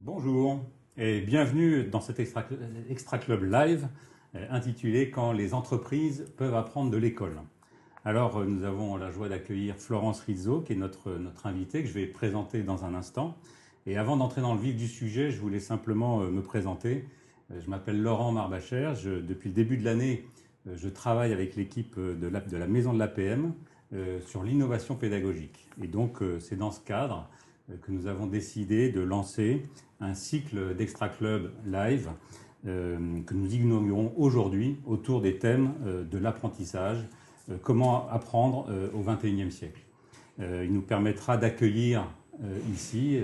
Bonjour et bienvenue dans cet Extra, Club Live euh, intitulé Quand les entreprises peuvent apprendre de l'école. Alors euh, nous avons la joie d'accueillir Florence Rizzo qui est notre, notre invitée que je vais présenter dans un instant. Et avant d'entrer dans le vif du sujet, je voulais simplement euh, me présenter. Je m'appelle Laurent Marbacher. Depuis le début de l'année, je travaille avec l'équipe de la Maison de l'APM sur l'innovation pédagogique. Et donc c'est dans ce cadre que nous avons décidé de lancer un cycle d'Extra Club Live euh, que nous inaugurons aujourd'hui autour des thèmes euh, de l'apprentissage, euh, comment apprendre au XXIe siècle. il nous permettra d'accueillir ici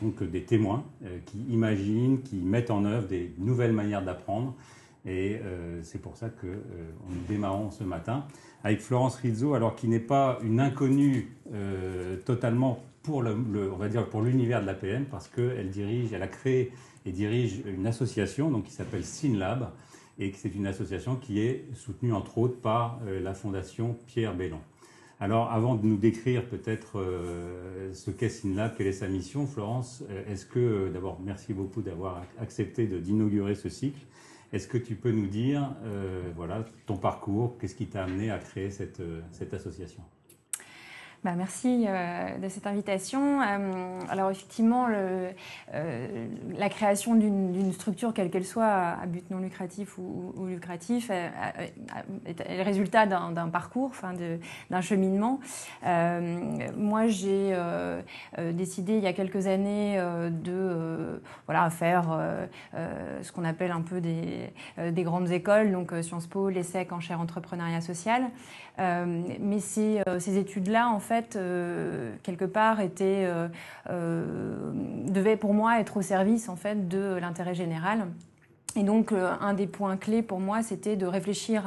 donc des témoins qui imaginent, qui mettent en œuvre des nouvelles manières d'apprendre. Et c'est pour ça que nous démarrons ce matin avec Florence Rizzo, alors qui n'est pas une inconnue totalement pour le, on va dire pour l'univers de l'APM parce qu'elle dirige, elle a créé et dirige une association donc qui s'appelle SynLab et c'est une association qui est soutenue entre autres par euh, la fondation Pierre Bellon. Alors avant de nous décrire peut-être euh, ce qu'est SynLab, quelle est sa mission, Florence, euh, est-ce que d'abord merci beaucoup d'avoir accepté d'inaugurer ce cycle. Est-ce que tu peux nous dire voilà ton parcours, qu'est-ce qui t'a amené à créer cette, cette association? Bah, merci euh, de cette invitation. Euh, alors effectivement, euh, la création d'une structure, quelle qu'elle soit, à but non lucratif ou, lucratif, est, le résultat d'un parcours, d'un cheminement. moi, j'ai décidé il y a quelques années de voilà, faire ce qu'on appelle un peu des, des, grandes écoles, donc Sciences Po, l'ESSEC en chaire entrepreneuriat social. mais ces, ces études-là, en fait, euh, quelque part, était, euh, euh, devait pour moi être au service en fait de l'intérêt général. Et donc, un des points clés pour moi, c'était de réfléchir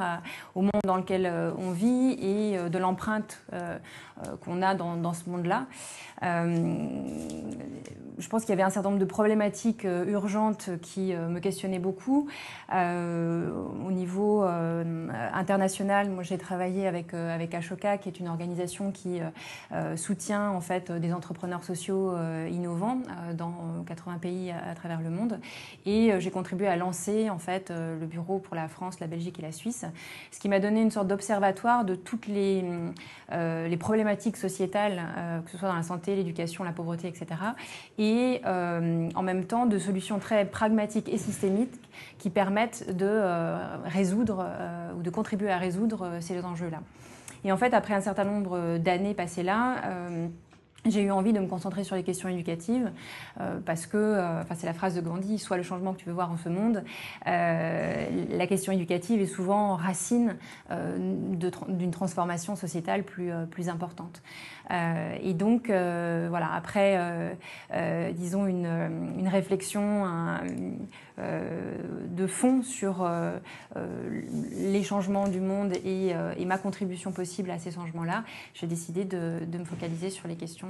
au monde dans lequel on vit et de l'empreinte qu'on a dans, ce monde-là. Euh, je pense qu'il y avait un certain nombre de problématiques euh, urgentes qui euh, me questionnaient beaucoup. au niveau international, moi j'ai travaillé avec, avec Ashoka, qui est une organisation qui soutient en fait des entrepreneurs sociaux innovants dans 80 pays à, travers le monde. Et j'ai contribué à lancer en fait le bureau pour la France, la Belgique et la Suisse, ce qui m'a donné une sorte d'observatoire de toutes les, les problématiques sociétales, que ce soit dans la santé, l'éducation, la pauvreté, etc. Et euh, en même temps de solutions très pragmatiques et systémiques qui permettent de euh, résoudre euh, ou de contribuer à résoudre ces enjeux-là. Et en fait, après un certain nombre d'années passées là, j'ai eu envie de me concentrer sur les questions éducatives euh, parce que, euh, enfin c'est la phrase de Gandhi, soit le changement que tu veux voir en ce monde. Euh, la question éducative est souvent racine d'une transformation sociétale plus importante. Et donc, voilà, après, disons, une, une réflexion de fond sur les changements du monde et, ma contribution possible à ces changements-là, j'ai décidé de, de me focaliser sur les questions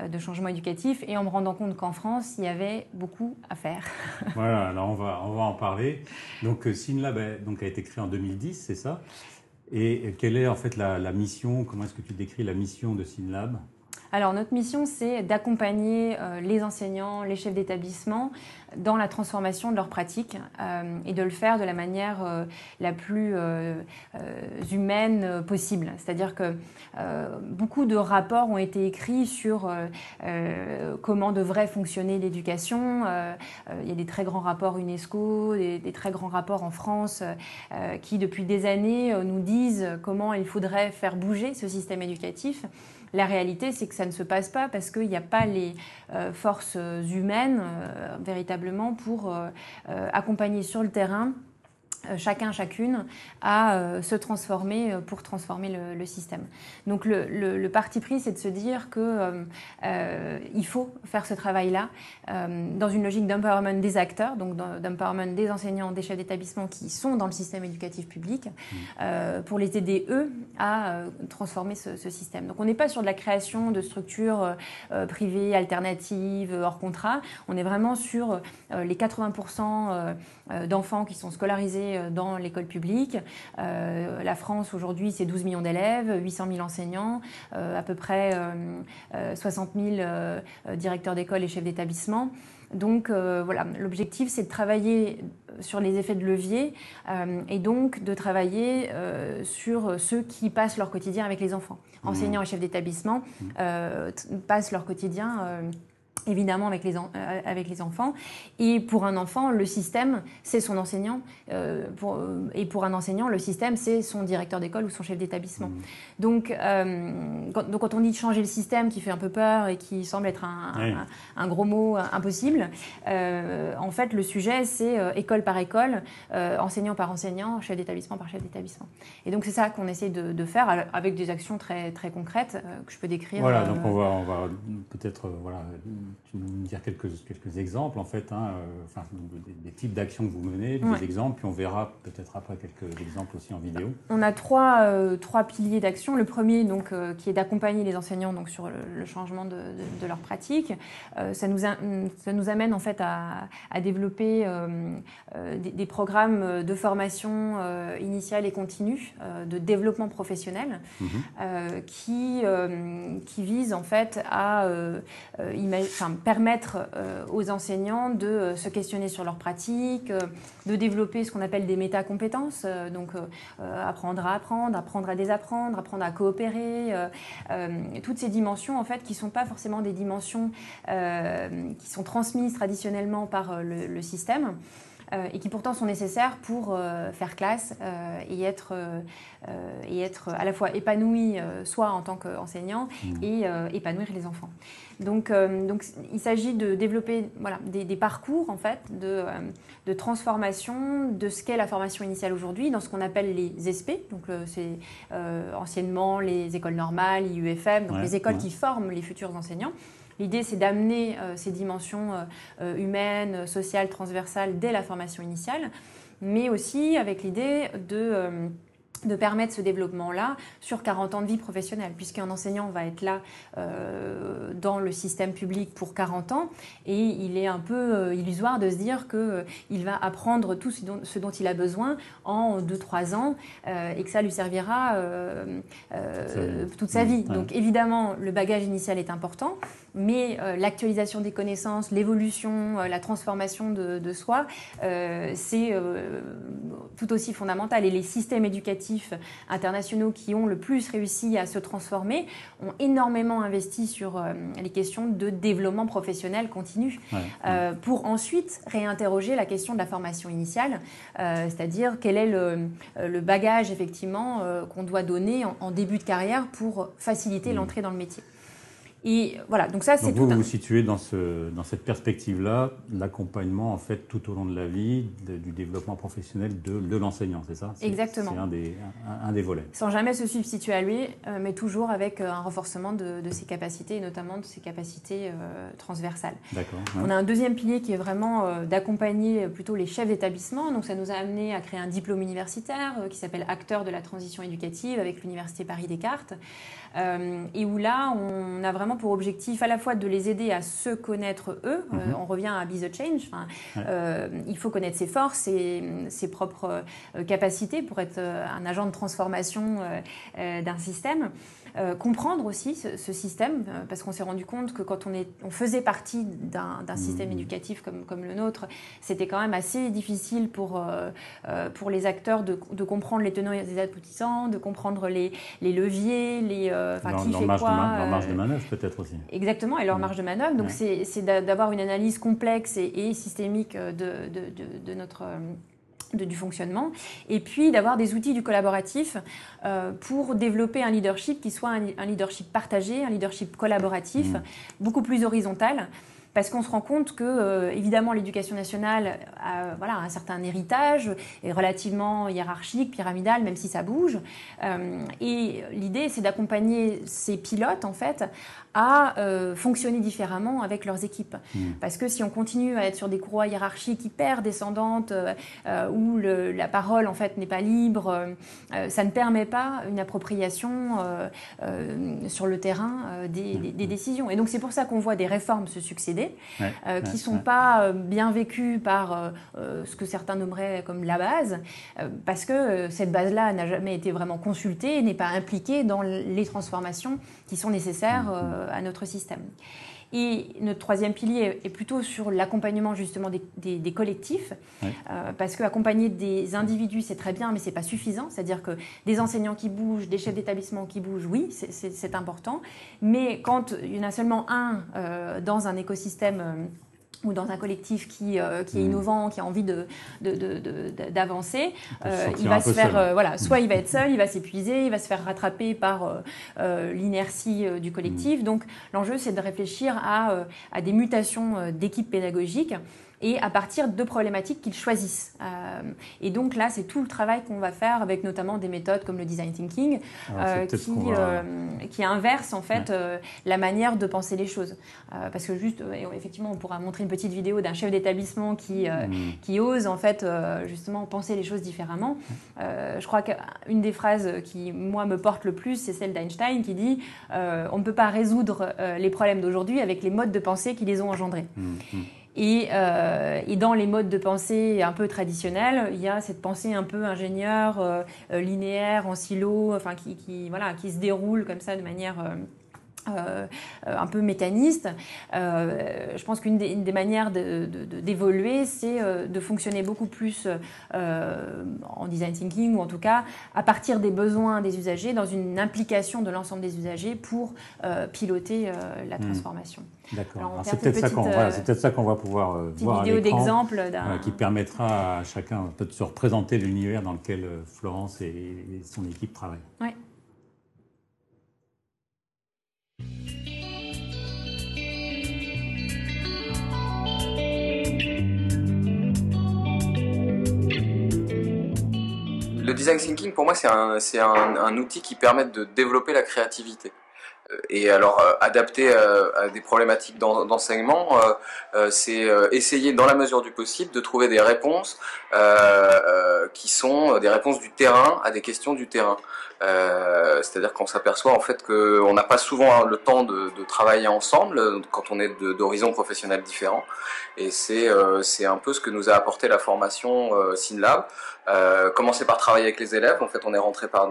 euh, de changement éducatif et en me rendant compte qu'en France, il y avait beaucoup à faire. voilà, alors on va, on va en parler. Donc euh, SynLab a, donc, a été créé en 2010, c'est ça? Et quelle est en fait la, la mission Comment est-ce que tu décris la mission de SynLab? Alors notre mission, c'est d'accompagner euh, les enseignants, les chefs d'établissement dans la transformation de leurs pratiques euh, et de le faire de la manière euh, la plus humaine possible. C'est-à-dire que beaucoup de rapports ont été écrits sur comment devrait fonctionner l'éducation. il y a des très grands rapports UNESCO, des, des très grands rapports en France qui, depuis des années, nous disent comment il faudrait faire bouger ce système éducatif. La réalité, c'est que ça ne se passe pas parce qu'il n'y a pas les euh, forces humaines euh, véritablement pour euh, accompagner sur le terrain chacun, chacune, à euh, se transformer euh, pour transformer le, système. Donc le, parti pris, c'est de se dire que il faut faire ce travail-là dans une logique d'empowerment des acteurs, donc d'empowerment des enseignants, des chefs d'établissement qui sont dans le système éducatif public, mmh. pour les aider eux à transformer ce, ce, système. Donc on n'est pas sur de la création de structures privées, alternatives, hors contrat. On est vraiment sur les 80% d'enfants qui sont scolarisés rentrée dans l'école publique. la France aujourd'hui, c'est 12 millions d'élèves, 800 000 enseignants, à peu près 60 000 directeurs d'école et chefs d'établissement. Donc voilà, l'objectif c'est de travailler sur les effets de levier et donc de travailler sur ceux qui passent leur quotidien avec les enfants. Mmh. Enseignants et chefs d'établissement passent leur quotidien évidemment avec les, euh, avec les enfants. Et pour un enfant, le système, c'est son enseignant. Euh, pour, euh, et pour un enseignant, le système, c'est son directeur d'école ou son chef d'établissement. Mmh. Donc, quand, donc, quand, on dit changer le système, qui fait un peu peur et qui semble être un, un, gros mot impossible, en fait, le sujet, c'est école par école, enseignant par enseignant, chef d'établissement par chef d'établissement. Et donc, c'est ça qu'on essaie de, de, faire avec des actions très, très concrètes que je peux décrire. Voilà, donc on va, on va peut-être voilà, tu nous dire quelques, quelques exemples, en fait, hein, euh, enfin, des, types d'actions que vous menez, des exemples, puis on verra peut-être après quelques exemples aussi en vidéo. On a trois, euh, trois piliers d'action. Le premier, donc, euh, qui est d'accompagner les enseignants donc, sur le, changement de, de, leur pratique. ça, nous ça nous amène en fait à, à développer des, des, programmes de formation initiale et continue, de développement professionnel, mhm. qui, qui visent en fait à permettre euh, aux enseignants de euh, se questionner sur leurs pratiques, euh, de développer ce qu'on appelle des métacompétences, donc apprendre à apprendre, apprendre à désapprendre, apprendre à coopérer, toutes ces dimensions en fait qui ne sont pas forcément des dimensions qui sont transmises traditionnellement par le système. Euh, et qui pourtant sont nécessaires pour euh, faire classe euh, et, être, et être à la fois épanoui soit en tant qu'enseignant mmh. et épanouir les enfants. Donc, donc il s'agit de développer voilà, des, des, parcours en fait de, de transformation de ce qu'est la formation initiale aujourd'hui dans ce qu'on appelle les ESP, donc c'est anciennement les écoles normales, IUFM, donc les écoles qui forment les futurs enseignants. L'idée, c'est d'amener euh, ces dimensions euh, euh, humaines, sociales, transversales dès la formation initiale, mais aussi avec l'idée de de permettre ce développement-là sur 40 ans de vie professionnelle, puisqu'un enseignant va être là euh, dans le système public pour 40 ans, et il est un peu euh, illusoire de se dire qu'il euh, va apprendre tout ce dont, ce dont, il a besoin en 2-3 ans, et que ça lui servira toute sa vie. Donc évidemment, le bagage initial est important, mais l'actualisation des connaissances, l'évolution, la transformation de, de soi, c'est tout aussi fondamental. Et les systèmes éducatifs internationaux qui ont le plus réussi à se transformer ont énormément investi sur euh, les questions de développement professionnel continu euh, pour ensuite réinterroger la question de la formation initiale, euh, c'est-à-dire quel est le, bagage effectivement qu'on doit donner en, début de carrière pour faciliter l'entrée dans le métier. Et voilà, donc ça, c'est tout. Vous vous situez dans, ce, dans cette perspective-là, l'accompagnement, en fait, tout au long de la vie, du développement professionnel de, de l'enseignant, c'est ça? Exactement. C'est un des, un, des volets. Sans jamais se substituer à lui, euh, mais toujours avec euh, un renforcement de, de, ses capacités, et notamment de ses capacités euh, transversales. D'accord. On a un deuxième pilier qui est vraiment d'accompagner plutôt les chefs d'établissement. Donc ça nous a amené à créer un diplôme universitaire qui s'appelle Acteur de la transition éducative avec l'Université Paris-Descartes. Euh, et où là, on a vraiment pour objectif à la fois de les aider à se connaître eux. Euh, mhm. on revient à Be the Change. Euh, il faut connaître ses forces et ses propres capacités pour être un agent de transformation d'un système. Euh, comprendre aussi ce, système, euh, parce qu'on s'est rendu compte que quand on, est, on faisait partie d'un système mmh. éducatif comme, comme, le nôtre, c'était quand même assez difficile pour, euh, pour les acteurs de, de, comprendre les tenants et les aboutissants, de comprendre les, les leviers, les, enfin, qui fait quoi. De leur marge de manœuvre peut-être aussi. Exactement, et leur mmh. marge de manœuvre. Donc c'est d'avoir une analyse complexe et, et systémique de, de, de du fonctionnement, et puis d'avoir des outils du collaboratif euh, pour développer un leadership qui soit un, leadership partagé, un leadership collaboratif, mmh. beaucoup plus horizontal parce qu'on se rend compte que, euh, évidemment, l'éducation nationale a voilà, un certain héritage, est relativement hiérarchique, pyramidal, même si ça bouge. Euh, et l'idée, c'est d'accompagner ces pilotes, en fait, à euh, fonctionner différemment avec leurs équipes. Mmh. Parce que si on continue à être sur des courroies hiérarchiques hyper descendantes, où la parole, en fait, n'est pas libre, ça ne permet pas une appropriation sur le terrain des, mmh. des décisions. Et donc, c'est pour ça qu'on voit des réformes se succéder idées, qui ne sont pas bien vécues par ce que certains nommeraient comme la base, parce que cette base-là n'a jamais été vraiment consultée et n'est pas impliquée dans les transformations qui sont nécessaires mm, mm. à notre système. Et notre troisième pilier est plutôt sur l'accompagnement justement des, collectifs, euh, parce qu'accompagner des individus, c'est très bien, mais c'est pas suffisant. C'est-à-dire que des enseignants qui bougent, des chefs d'établissement qui bougent, oui, c'est important. Mais quand il y en a seulement un euh, dans un écosystème euh, ou dans un collectif qui, euh, qui est hmm. innovant, qui a envie d'avancer, de, de, euh, il va se faire, euh, voilà, hmm. soit il va être seul, il va s'épuiser, il va se faire rattraper par l'inertie du collectif. Hmm. Donc l'enjeu, c'est de réfléchir à, à des mutations d'équipes pédagogiques et à partir de problématiques qu'ils choisissent. Euh, et donc là, c'est tout le travail qu'on va faire avec notamment des méthodes comme le design thinking, euh, qui, euh, qui, inverse en fait la manière de penser les choses. parce que juste, effectivement, on pourra montrer une petite vidéo d'un chef d'établissement qui, mm. qui ose en fait justement penser les choses différemment. je crois qu'une des phrases qui, moi, me porte le plus, c'est celle d'Einstein qui dit on ne peut pas résoudre les problèmes d'aujourd'hui avec les modes de pensée qui les ont engendrés. Mm, mm. Euh, et, dans les modes de pensée un peu traditionnels, il y a cette pensée un peu ingénieur, euh, euh, linéaire, en silo, enfin qui, voilà, qui se déroule comme ça de manière euh, un peu mécaniste. Euh, je pense qu'une des, manières d'évoluer, c'est euh, de fonctionner beaucoup plus en design thinking, ou en tout cas à partir des besoins des usagers, dans une implication de l'ensemble des usagers pour piloter la hmm. transformation. D'accord. C'est peut-être ça qu'on va, pouvoir voir vidéo d'exemple qui permettra à chacun de se représenter l'univers dans lequel Florence et, son équipe travaillent. Ouais. Le design thinking, pour moi, c'est un, outil qui permet de développer la créativité. Euh, et alors, euh, adapté euh, à des problématiques d'enseignement, c'est essayer, dans la mesure du possible, de trouver des réponses qui sont des réponses du terrain à des questions du terrain. C'est-à-dire qu'on s'aperçoit en fait qu'on n'a pas souvent le temps de, travailler ensemble quand on est d'horizons professionnels différents. Et c'est un peu ce que nous a apporté la formation SynLab. Commencer par travailler avec les élèves. En fait, on est rentré par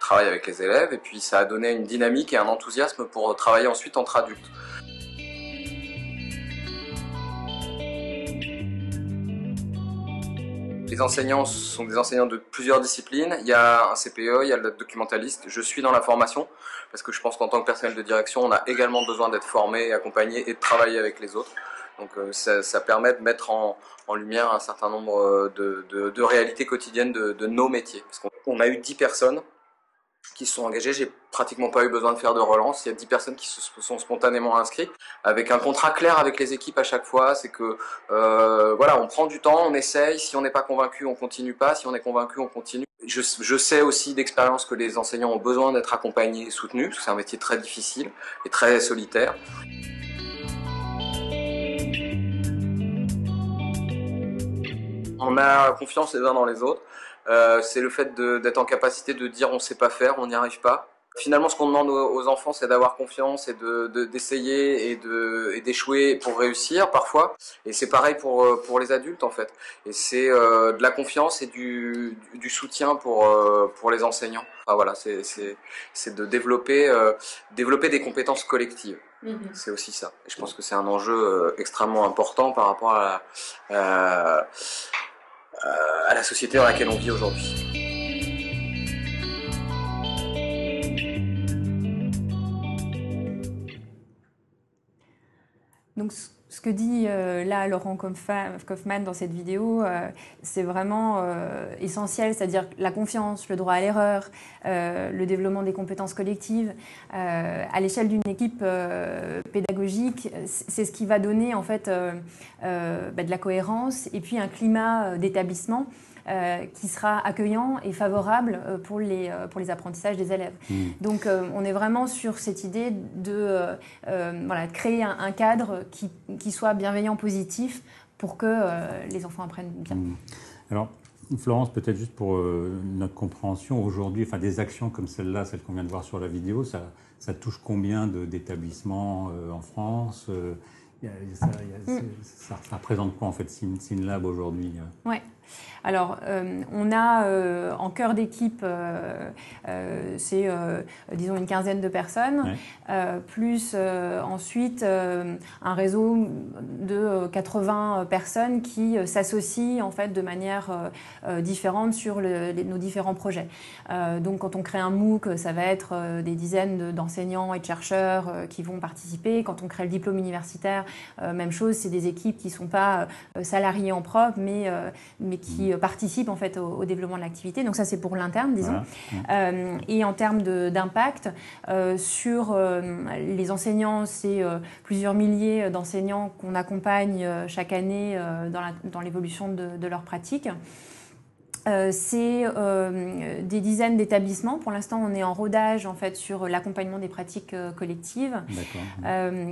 travail avec les élèves, et puis ça a donné une dynamique et un enthousiasme pour travailler ensuite entre adultes. Les enseignants sont des enseignants de plusieurs disciplines. Il y a un CPE, il y a le documentaliste. Je suis dans la formation parce que je pense qu'en tant que personnel de direction, on a également besoin d'être formé, accompagné et de travailler avec les autres. Donc euh, ça, permet de mettre en, lumière un certain nombre de, réalités quotidiennes de, nos métiers. Parce qu'on a eu 10 personnes qui se sont engagés. J'ai pratiquement pas eu besoin de faire de relance. Il y a 10 personnes qui se sont spontanément inscrites avec un contrat clair avec les équipes à chaque fois. C'est que euh, voilà, on prend du temps, on essaye. Si on n'est pas convaincu, on continue pas. Si on est convaincu, on continue. Je, je sais aussi d'expérience que les enseignants ont besoin d'être accompagnés et soutenus parce que c'est un métier très difficile et très solitaire. On a confiance les uns dans les autres. Euh, c'est le fait d'être en capacité de dire on sait pas faire, on n'y arrive pas. Finalement, ce qu'on demande aux, enfants, c'est d'avoir confiance et d'essayer de, et d'échouer pour réussir parfois. Et c'est pareil pour, euh, pour les adultes en fait. Et c'est euh, de la confiance et du, du soutien pour, pour les enseignants. Enfin, voilà, c'est de développer, développer des compétences collectives. Mm-hmm. C'est aussi ça. Et je pense que c'est un enjeu extrêmement important par rapport à, euh, à la société dans laquelle on vit aujourd'hui. Donc, ce que dit euh, là Laurent Kaufmann dans cette vidéo, euh, c'est vraiment essentiel, c'est-à-dire la confiance, le droit à l'erreur, le développement des compétences collectives. À l'échelle d'une équipe pédagogique, c'est ce qui va donner en fait bah, de la cohérence et puis un climat d'établissement. euh, qui sera accueillant et favorable euh, pour les, euh, pour les apprentissages des élèves. Mmh. Donc on est vraiment sur cette idée de, voilà, créer un, cadre qui, qui, soit bienveillant, positif, pour que les enfants apprennent bien. Mmh. Alors, Florence, peut-être juste pour notre compréhension, aujourd'hui, enfin, des actions comme celle-là, celle qu'on vient de voir sur la vidéo, ça, ça touche combien d'établissements en France ça, représente quoi en fait SynLab aujourd'hui Ouais. Alors, euh, on a euh, en cœur d'équipe, euh, c'est disons une quinzaine de personnes, plus ensuite un réseau de 80 personnes qui s'associent en fait de manière différente sur nos différents projets. donc, quand on crée un MOOC, ça va être des dizaines d'enseignants et de chercheurs qui vont participer. Quand on crée le diplôme universitaire, même chose, c'est des équipes qui ne sont pas salariées en propre, mais, mais qui mmh. participent en fait au, développement de l'activité. Donc ça c'est pour l'interne, disons. Euh, et en termes d'impact euh, sur euh, les enseignants, c'est plusieurs milliers d'enseignants qu'on accompagne chaque année dans l'évolution de, de leur pratique. Euh, c'est euh, des dizaines d'établissements. Pour l'instant, on est en rodage en fait sur l'accompagnement des pratiques euh, collectives.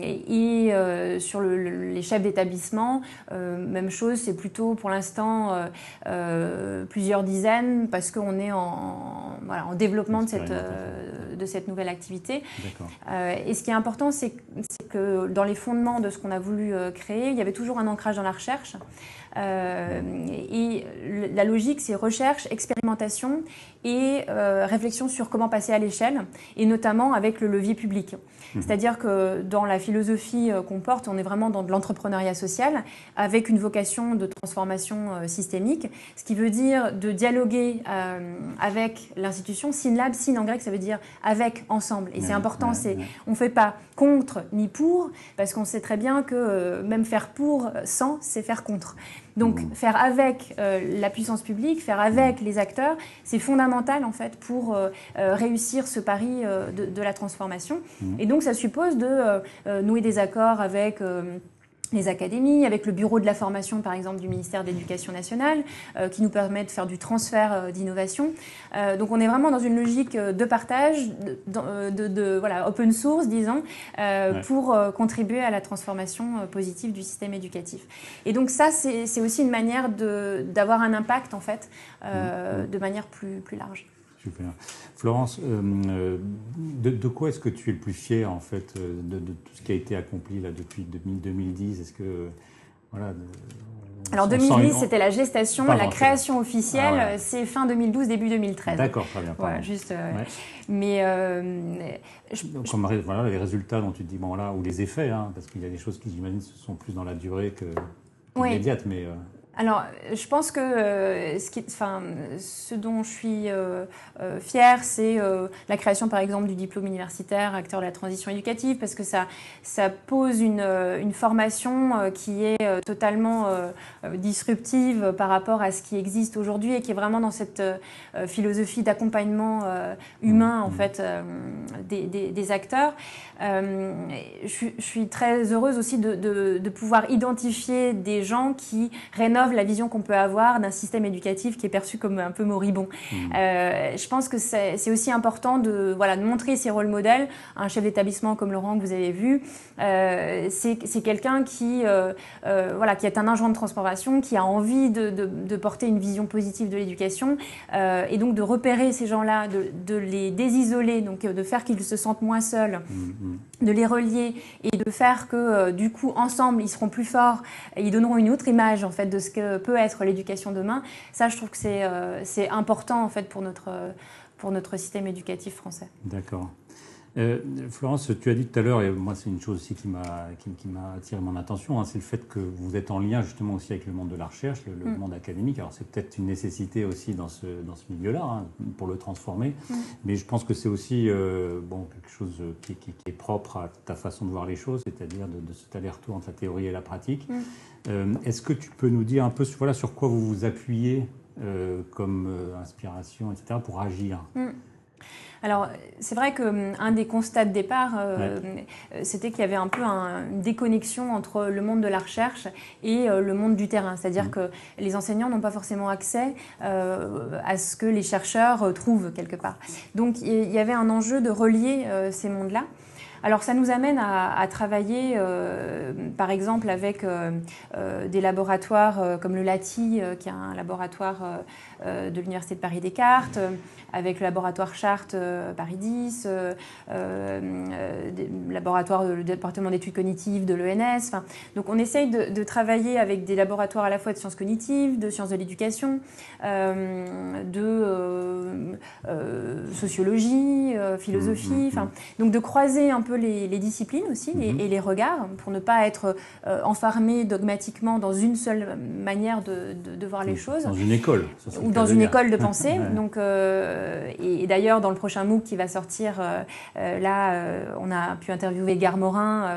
et, sur les chefs d'établissement, même chose. C'est plutôt pour l'instant plusieurs dizaines parce qu'on est en, voilà, en développement de cette, de cette nouvelle activité. et ce qui est important, c'est que dans les fondements de ce qu'on a voulu créer, il y avait toujours un ancrage dans la recherche. Euh, et la logique, c'est recherche, expérimentation et euh, réflexion sur comment passer à l'échelle, et notamment avec le levier public. Mmh. C'est-à-dire que dans la philosophie euh, qu'on porte, on est vraiment dans de l'entrepreneuriat social, avec une vocation de transformation systémique, ce qui veut dire de dialoguer avec l'institution. Synlab, syn en grec, ça veut dire avec, ensemble. Et c'est important, c'est on ne fait pas contre ni pour, parce qu'on sait très bien que même faire pour sans, c'est faire contre. Donc mmh. faire avec euh, la puissance publique, faire avec les acteurs, c'est fondamental en fait pour euh, euh, réussir ce pari de, la transformation. Mmh. Et donc ça suppose de nouer des accords avec les académies, avec le bureau de la formation par exemple du ministère de l'Éducation nationale, euh, qui nous permet de faire du transfert euh, d'innovation. Euh, donc on est vraiment dans une logique de partage, de, voilà, open source disons, pour contribuer à la transformation positive du système éducatif. Et donc ça c'est aussi une manière d'avoir un impact en fait, mmh. de manière plus, plus large. Super. Florence, euh, euh, de, quoi est-ce que tu es le plus fier en fait euh, de, tout ce qui a été accompli là depuis 2010 Est-ce que voilà, alors 2010, c'était la gestation, la création officielle, ah c'est fin 2012, début 2013. D'accord, très bien. Voilà, juste. Mais voilà, les résultats dont tu te dis bon là ou les effets, hein, parce qu'il y a des choses qui j'imagine sont plus dans la durée que immédiate, mais. Alors, je pense que euh, ce, qui, enfin, ce dont je suis euh, euh, fière, c'est la création, par exemple, du diplôme universitaire acteur de la transition éducative, parce que ça, ça pose une, une formation qui est totalement disruptive par rapport à ce qui existe aujourd'hui et qui est vraiment dans cette philosophie d'accompagnement humain, en mmh. fait, des, des, acteurs. Je, suis très heureuse aussi de, de, de pouvoir identifier des gens qui rénovent la vision qu'on peut avoir d'un système éducatif qui est perçu comme un peu moribond. Mmh. Euh, je pense que c'est aussi important de, voilà, de montrer ces rôles modèles. Un chef d'établissement comme Laurent que vous avez vu, euh, c'est quelqu'un qui, euh, voilà, qui est un agent de transformation, qui a envie de, de, porter une vision positive de l'éducation et donc de repérer ces gens-là, de, de, les désisoler, donc de faire qu'ils se sentent moins seuls, mmh, mmh. de les relier et de faire que du coup ensemble ils seront plus forts et ils donneront une autre image en fait de ce peut être l'éducation demain. Ça, je trouve que c'est euh, important en fait notre, pour notre système éducatif français. D'accord. Euh, Florence, tu as dit tout à l'heure, et moi c'est une chose aussi qui m'a qui, attiré mon attention, hein, c'est le fait que vous êtes en lien justement aussi avec le monde de la recherche, le, mm. monde académique. Alors c'est peut-être une nécessité aussi dans ce, dans ce milieu-là hein, pour le transformer, mm. mais je pense que c'est aussi euh, bon, quelque chose qui, qui, est propre à ta façon de voir les choses, c'est-à-dire de, de, cet aller-retour entre la théorie et la pratique. Mm. Euh, est-ce que tu peux nous dire un peu voilà, sur quoi vous vous appuyez comme inspiration, etc., pour agir? Alors, c'est vrai qu'un hum, des constats de départ, euh, euh, c'était qu'il y avait un peu une déconnexion entre le monde de la recherche et euh, le monde du terrain. C'est-à-dire mmh. que les enseignants n'ont pas forcément accès à ce que les chercheurs trouvent quelque part. Donc, il y avait un enjeu de relier ces mondes-là. Alors ça nous amène à, travailler, par exemple, avec des laboratoires comme le LATI, qui est un laboratoire de l'Université de Paris-Descartes, avec le laboratoire Charte euh, Paris 10, euh, euh, laboratoire du département d'études cognitives de l'ENS. donc on essaye de, travailler avec des laboratoires à la fois de sciences cognitives, de sciences de l'éducation, de sociologie, philosophie, mmh, mmh. donc de croiser un peu les, disciplines aussi et, les regards pour ne pas être enfermé dogmatiquement dans une seule manière de, voir les choses. Dans une école. Ou dans une école de pensée. Donc, euh, et, d'ailleurs, dans le prochain MOOC qui va sortir, euh, euh, là, on a pu interviewer Gare Morin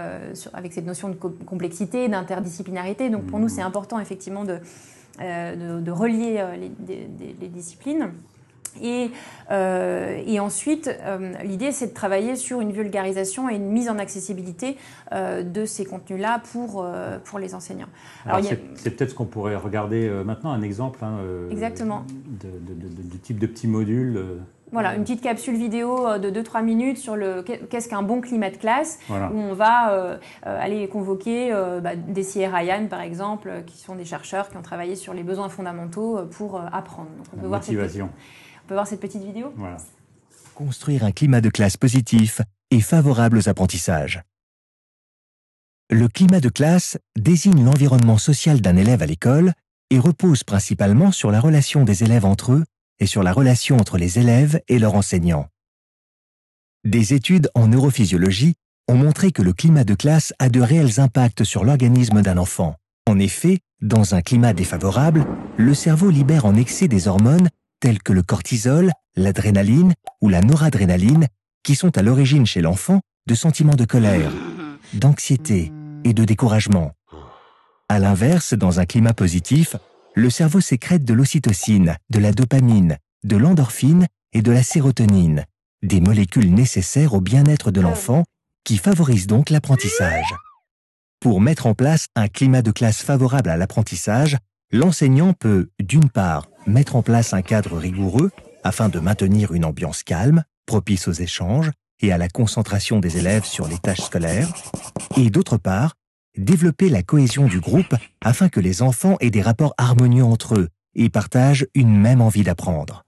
avec cette notion de complexité, d'interdisciplinarité. Donc pour nous, c'est important effectivement de, de, relier les, disciplines. Et, et, ensuite, l'idée, c'est de travailler sur une vulgarisation et une mise en accessibilité de ces contenus-là pour, pour les enseignants. c'est peut-être ce qu'on pourrait regarder maintenant, un exemple hein, Exactement. De, type de petit module. Voilà, une petite capsule vidéo euh, de 2-3 minutes sur le qu'est-ce qu'un bon climat de classe, où on va euh, euh, aller convoquer bah, des CR Ryan, par exemple, qui sont des chercheurs qui ont travaillé sur les besoins fondamentaux pour apprendre. on, peut voir Cette, on peut voir cette petite vidéo Construire un climat de classe positif et favorable aux apprentissages. Le climat de classe désigne l'environnement social d'un élève à l'école et repose principalement sur la relation des élèves entre eux et sur la relation entre les élèves et leurs enseignants. Des études en neurophysiologie ont montré que le climat de classe a de réels impacts sur l'organisme d'un enfant. En effet, dans un climat défavorable, le cerveau libère en excès des hormones telles que le cortisol, l'adrénaline ou la noradrénaline, qui sont à l'origine chez l'enfant de sentiments de colère, d'anxiété et de découragement. À l'inverse, dans un climat positif, le cerveau sécrète de l'ocytocine, de la dopamine, de l'endorphine et de la sérotonine, des molécules nécessaires au bien-être de l'enfant qui favorisent donc l'apprentissage. Pour mettre en place un climat de classe favorable à l'apprentissage, l'enseignant peut, d'une part, mettre en place un cadre rigoureux afin de maintenir une ambiance calme, propice aux échanges et à la concentration des élèves sur les tâches scolaires, et d'autre part, développer la cohésion du groupe afin que les enfants aient des rapports harmonieux entre eux et partagent une même envie d'apprendre.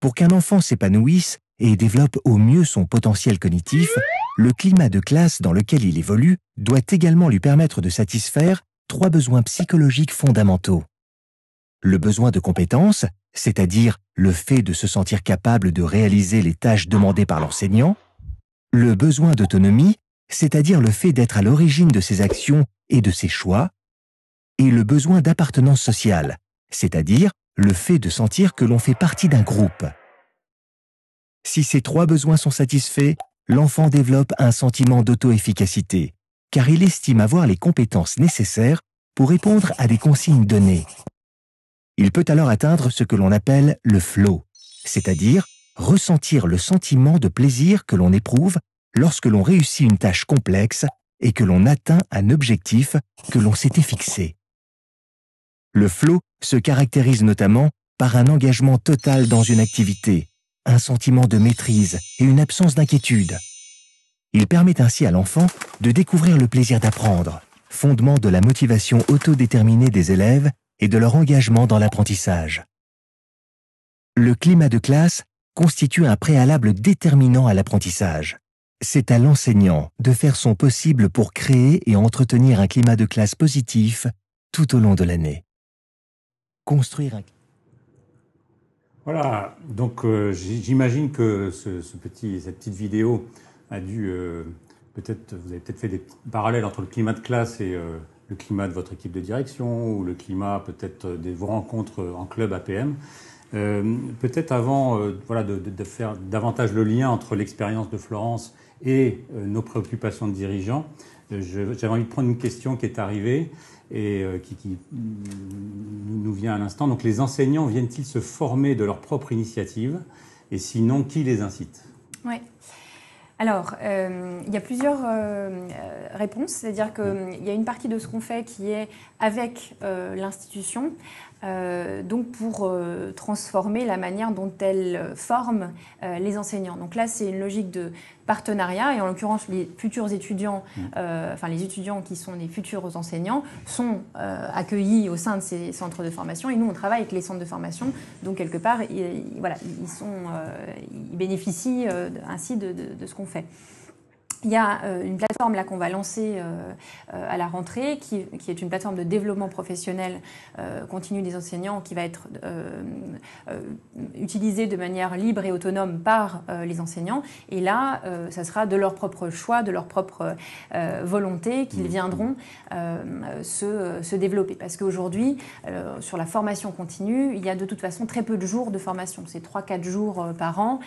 Pour qu'un enfant s'épanouisse et développe au mieux son potentiel cognitif, le climat de classe dans lequel il évolue doit également lui permettre de satisfaire trois besoins psychologiques fondamentaux. Le besoin de compétence, c'est-à-dire le fait de se sentir capable de réaliser les tâches demandées par l'enseignant, le besoin d'autonomie, c'est-à-dire le fait d'être à l'origine de ses actions et de ses choix, et le besoin d'appartenance sociale, c'est-à-dire le fait de sentir que l'on fait partie d'un groupe. Si ces trois besoins sont satisfaits, l'enfant développe un sentiment d'auto-efficacité, car il estime avoir les compétences nécessaires pour répondre à des consignes données. Il peut alors atteindre ce que l'on appelle le flow, c'est-à-dire ressentir le sentiment de plaisir que l'on éprouve lorsque l'on réussit une tâche complexe et que l'on atteint un objectif que l'on s'était fixé. Le flow se caractérise notamment par un engagement total dans une activité, un sentiment de maîtrise et une absence d'inquiétude. Il permet ainsi à l'enfant de découvrir le plaisir d'apprendre, fondement de la motivation autodéterminée des élèves et de leur engagement dans l'apprentissage. Le climat de classe constitue un préalable déterminant à l'apprentissage. C'est à l'enseignant de faire son possible pour créer et entretenir un climat de classe positif tout au long de l'année. Construire un... Voilà, donc euh, j'imagine que cette petite vidéo a dû euh, peut-être, vous avez peut-être fait des parallèles entre le climat de classe et euh, le climat de votre équipe de direction ou le climat peut-être de vos rencontres en club APM. peut-être avant voilà, de, faire davantage le lien entre l'expérience de Florence et euh, nos préoccupations de dirigeants. Euh, j'avais envie de prendre une question qui est arrivée et euh, qui, nous vient à l'instant. Donc les enseignants viennent-ils se former de leur propre initiative? Et sinon, qui les incite? Oui. Alors, il y a plusieurs réponses, c'est-à-dire qu'il y a une partie de ce qu'on fait qui est avec l'institution, donc pour transformer la manière dont elle forme les enseignants. Donc là, c'est une logique de partenariat et en l'occurrence les futurs étudiants, mmh. enfin les étudiants qui sont les futurs enseignants sont accueillis au sein de ces centres de formation et nous on travaille avec les centres de formation. Donc quelque part, ils, voilà, ils, sont, ils bénéficient ainsi de ce qu'on fait. Il y a euh, une plateforme là qu'on va lancer euh, euh, à la rentrée, qui, est une plateforme de développement professionnel continu des enseignants, qui va être utilisée de manière libre et autonome par les enseignants. Et là, ça sera de leur propre choix, de leur propre volonté qu'ils mmh. viendront se, se, développer. Parce qu'aujourd'hui, sur la formation continue, il y a de toute façon très peu de jours de formation. C'est 3-4 jours par an.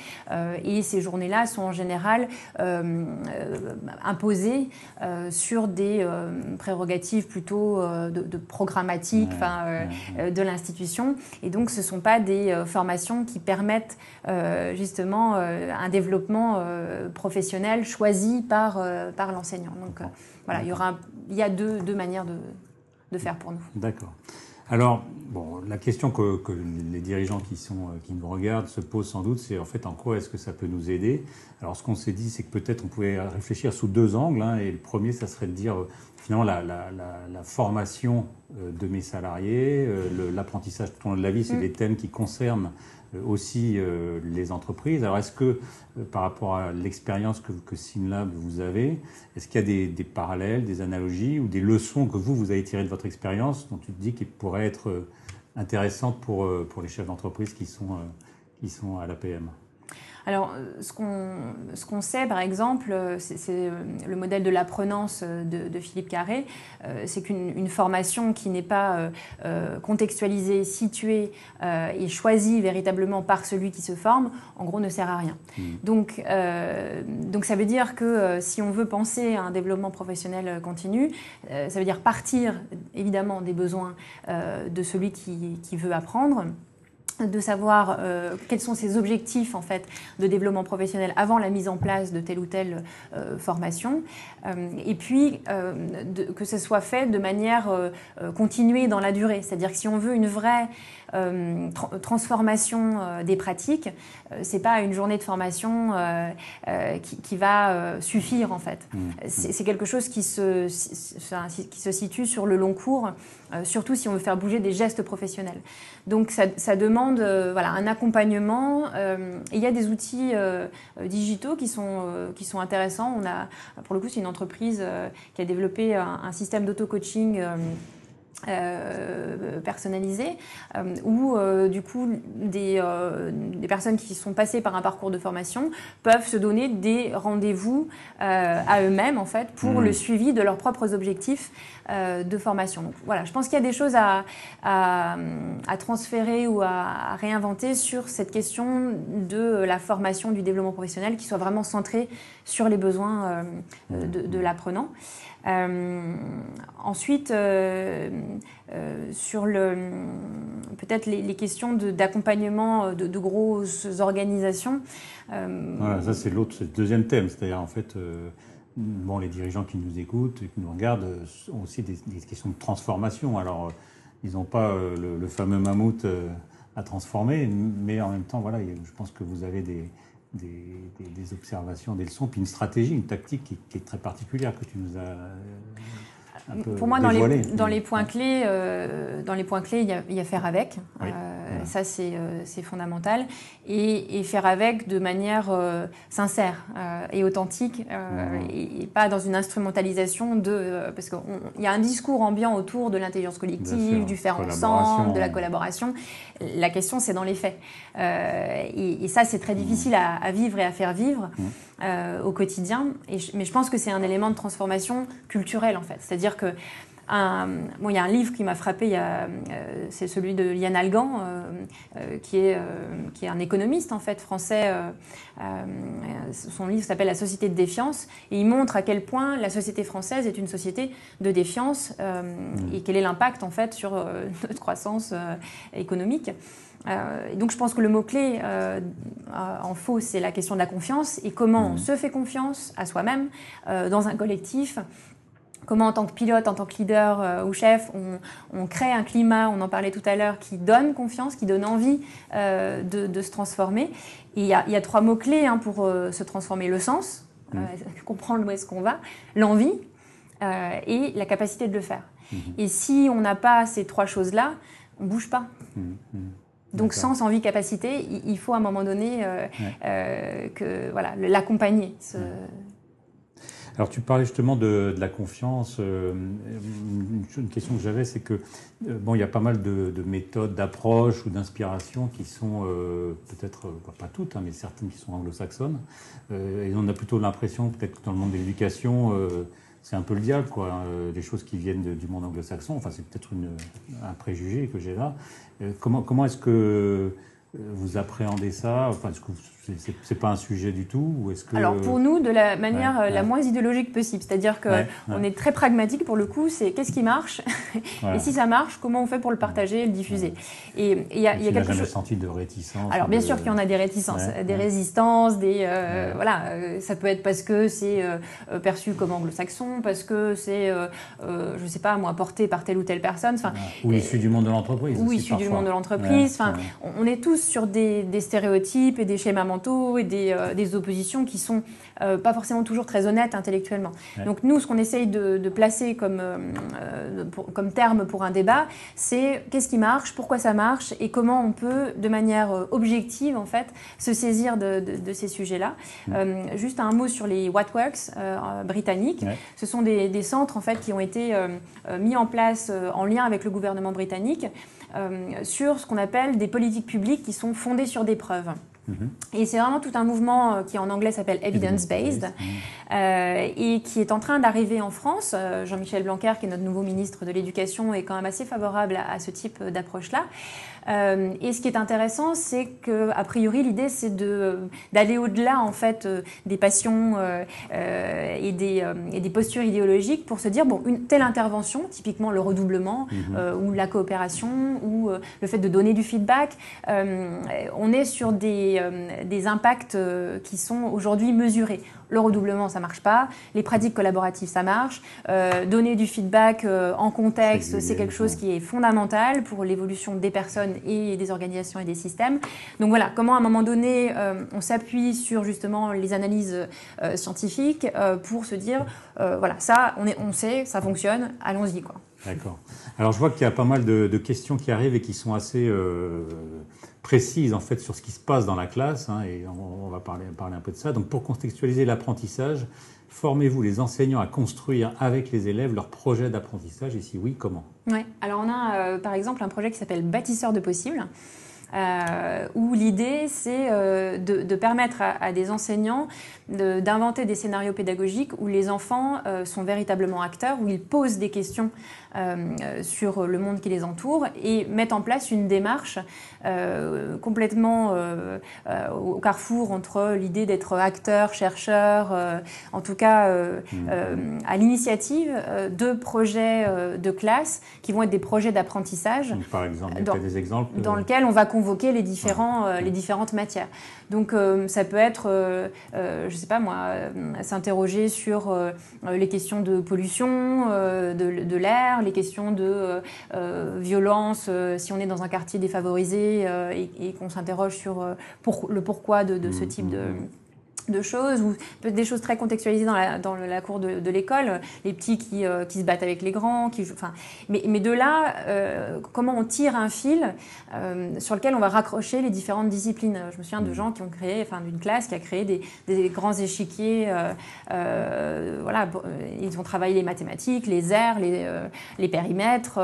et ces journées-là sont en général euh, imposées euh, sur des euh, prérogatives plutôt de, programmatique de l'institution. Et donc, ce ne sont pas des formations qui permettent justement un développement professionnel choisi par, par l'enseignant. Donc, voilà, il y, aura, il y a deux, deux manières de, de faire pour nous. D'accord. Alors, bon, la question que, les dirigeants qui, sont, euh, qui nous regardent se posent sans doute, c'est en fait en quoi est-ce que ça peut nous aider? Alors, ce qu'on s'est dit, c'est que peut-être on pouvait réfléchir sous deux angles. Hein, et le premier, ça serait de dire euh, finalement la, formation euh, de mes salariés, l'apprentissage tout au long de la vie, c'est mm. des thèmes qui concernent aussi les entreprises. Alors, est-ce que par rapport à l'expérience que, que vous avez, est-ce qu'il y a des, parallèles, des analogies ou des leçons que vous, vous avez tirées de votre expérience dont tu te dis qu'ils pourraient être euh, intéressantes pour, euh, pour les chefs d'entreprise qui sont, euh, qui sont à l'APM? Alors, euh, ce qu'on sait, par exemple, euh, c'est euh, le modèle de l'apprenance de, Philippe Carré, c'est qu'une formation qui n'est pas contextualisée, située et choisie véritablement par celui qui se forme, en gros, ne sert à rien. Mmh. Donc, donc, ça veut dire que si on veut penser à un développement professionnel continu, ça veut dire partir évidemment des besoins de celui qui, qui veut apprendre de savoir euh, quels sont ses objectifs en fait de développement professionnel avant la mise en place de telle ou telle euh, formation. Euh, et puis que ce soit fait de manière continuée dans la durée. C'est-à-dire que si on veut une vraie transformation des pratiques c'est pas une journée de formation qui, qui, va suffire en fait mmh. c'est quelque chose qui se, qui se situe sur le long cours surtout si on veut faire bouger des gestes professionnels donc ça, ça demande euh, voilà, un accompagnement. Euh, il y a des outils euh, digitaux qui sont, qui sont intéressants. On a, pour le coup, c'est une entreprise qui a développé un, système d'auto-coaching. Personnalisé où du coup des, des, personnes qui sont passées par un parcours de formation peuvent se donner des rendez-vous à eux-mêmes en fait pour mmh. le suivi de leurs propres objectifs euh, de formation. Donc, voilà, je pense qu'il y a des choses à, à, transférer ou à, réinventer sur cette question de la formation, du développement professionnel qui soit vraiment centrée sur les besoins euh, de, l'apprenant. Euh, ensuite, sur le, peut-être les, questions d'accompagnement de, grosses organisations. Voilà, ça c'est l'autre, c'est le deuxième thème, c'est-à-dire en fait bon, les dirigeants qui nous écoutent, qui nous regardent, ont aussi des, questions de transformation. Alors, euh, ils n'ont pas euh, le, fameux mammouth euh, à transformer, mais en même temps, voilà, je pense que vous avez des, observations, des leçons, puis une stratégie, une tactique qui, est très particulière que tu nous as pour moi, dans les, dans les, points clés, euh, dans les points clés, il y a, il y a faire avec. Euh, ça, euh, c'est fondamental. Et, et, faire avec de manière sincère et authentique, et, pas dans une instrumentalisation de, parce qu'il y a un discours ambiant autour de l'intelligence collective, du faire ensemble, de la collaboration. La question, c'est dans les faits. et, ça, c'est très difficile à, à, vivre et à faire vivre. Euh, au quotidien. Mais je pense que c'est un élément de transformation culturelle, en fait. C'est-à-dire que bon, il y a un livre qui m'a frappé, euh, c'est celui de Yann Algan, euh, qui, est, qui est un économiste en fait français. son livre s'appelle La société de défiance et il montre à quel point la société française est une société de défiance et quel est l'impact en fait sur notre croissance économique. Euh, donc je pense que le mot-clé euh, en faux, c'est la question de la confiance et comment on mmh. se fait confiance à soi-même, euh, dans un collectif, comment en tant que pilote, en tant que leader ou chef, on, crée un climat, on en parlait tout à l'heure, qui donne confiance, qui donne envie de, se transformer. Et il y, a trois mots-clés hein, pour se transformer. Le sens, mmh. comprendre où est-ce qu'on va, l'envie et la capacité de le faire. Mmh. Et si on n'a pas ces trois choses-là, on ne bouge pas. Mmh. Donc sens, envie, capacité, il faut à un moment donné euh, euh, que voilà l'accompagner. Alors tu parlais justement de, la confiance. Euh, une, question que j'avais, c'est que bon, il y a pas mal de, méthodes, d'approches ou d'inspiration qui sont peut-être pas toutes, hein, mais certaines qui sont anglo-saxonnes. et on a plutôt l'impression, peut-être que dans le monde de l'éducation c'est un peu le diable, quoi. Hein, des choses qui viennent du monde anglo-saxon. Enfin, c'est peut-être un préjugé que j'ai là. Euh, comment, comment est-ce que euh, vous appréhendez ça? Enfin, est-ce que c'est pas un sujet du tout ou est-ce que Alors pour nous, de la manière euh, la moins idéologique possible, c'est-à-dire que on est très pragmatique pour le coup. C'est qu'est-ce qui marche et si ça marche, comment on fait pour le partager et le diffuser Et il y a, y a quelque chose. senti de réticence Alors bien sûr qu'il y en a des réticences, des résistances, des euh, voilà. ça peut être parce que c'est perçu comme anglo-saxon, parce que c'est je sais pas moi porté par telle ou telle personne. Enfin, ou issu du monde de l'entreprise. Ou issu du monde de l'entreprise. Enfin, on est tous sur des, des stéréotypes et des schémas et des, euh, des oppositions qui sont euh, pas forcément toujours très honnêtes intellectuellement. Donc nous, ce qu'on essaye de, placer comme, euh, comme terme pour un débat, c'est qu'est-ce qui marche, pourquoi ça marche et comment on peut, de manière objective, en fait, se saisir de, de, ces sujets-là. juste un mot sur les Whatworks britanniques. Ce sont des, des, centres, en fait, qui ont été mis en place en lien avec le gouvernement britannique sur ce qu'on appelle des politiques publiques qui sont fondées sur des preuves. Mhm. Et c'est vraiment tout un mouvement euh, qui en anglais s'appelle evidence-based euh, et qui est en train d'arriver en France. Euh, Jean-Michel Blanquer, qui est notre nouveau ministre de l'Éducation, est quand même assez favorable à, ce type d'approche-là. Et ce qui est intéressant, c'est que a priori l'idée c'est de d'aller au-delà en fait des passions et des, et, des, postures idéologiques pour se dire bon une telle intervention, typiquement le redoublement mhm. ou la coopération ou le fait de donner du feedback, on est sur des euh, des, impacts euh, qui sont aujourd'hui mesurés. Le redoublement, ça marche pas. Les pratiques collaboratives, ça marche. Euh, donner du feedback en contexte, c'est quelque chose qui est fondamental pour l'évolution des personnes et des organisations et des systèmes. Donc voilà, comment à un moment donné, on s'appuie sur justement les analyses scientifiques pour se dire, voilà, ça, on, est, on sait, ça fonctionne, allons-y. quoi. D'accord. Alors je vois qu'il y a pas mal de, questions qui arrivent et qui sont assez précises en fait sur ce qui se passe dans la classe, hein, et on, va parler, parler un peu de ça. Donc pour contextualiser l'apprentissage, formez-vous les enseignants à construire avec les élèves leur projet d'apprentissage, et si oui, comment? Oui, alors on a euh, par exemple un projet qui s'appelle Bâtisseur de possibles. Euh, où l'idée c'est euh, de, permettre à, des enseignants d'inventer des scénarios pédagogiques où les enfants sont véritablement acteurs, où ils posent des questions euh, sur le monde qui les entoure et mettre en place une démarche euh, complètement euh, au carrefour entre l'idée d'être acteur, chercheur, en tout cas mmh. à l'initiative de projets de classe qui vont être des projets d'apprentissage. Par exemple, dans, des exemples dans lequel on va convoquer les, différents, les différentes matières. Donc ça peut être, je ne sais pas moi, s'interroger sur les questions de pollution, de, de l'air, les questions de euh, euh, violence, euh, si on est dans un quartier défavorisé et, qu'on s'interroge sur le pourquoi de, ce mmh, type de... De choses ou des choses très contextualisées dans la, dans la cour de, de l'école, les petits qui, euh, qui, se battent avec les grands, qui, enfin, mais, mais de là, euh, comment on tire un fil euh, sur lequel on va raccrocher les différentes disciplines. Je me souviens de mmh. gens qui ont créé, enfin d'une classe qui a créé des, des grands échiquiers, voilà, ils ont travaillé les mathématiques, les airs, les, les périmètres,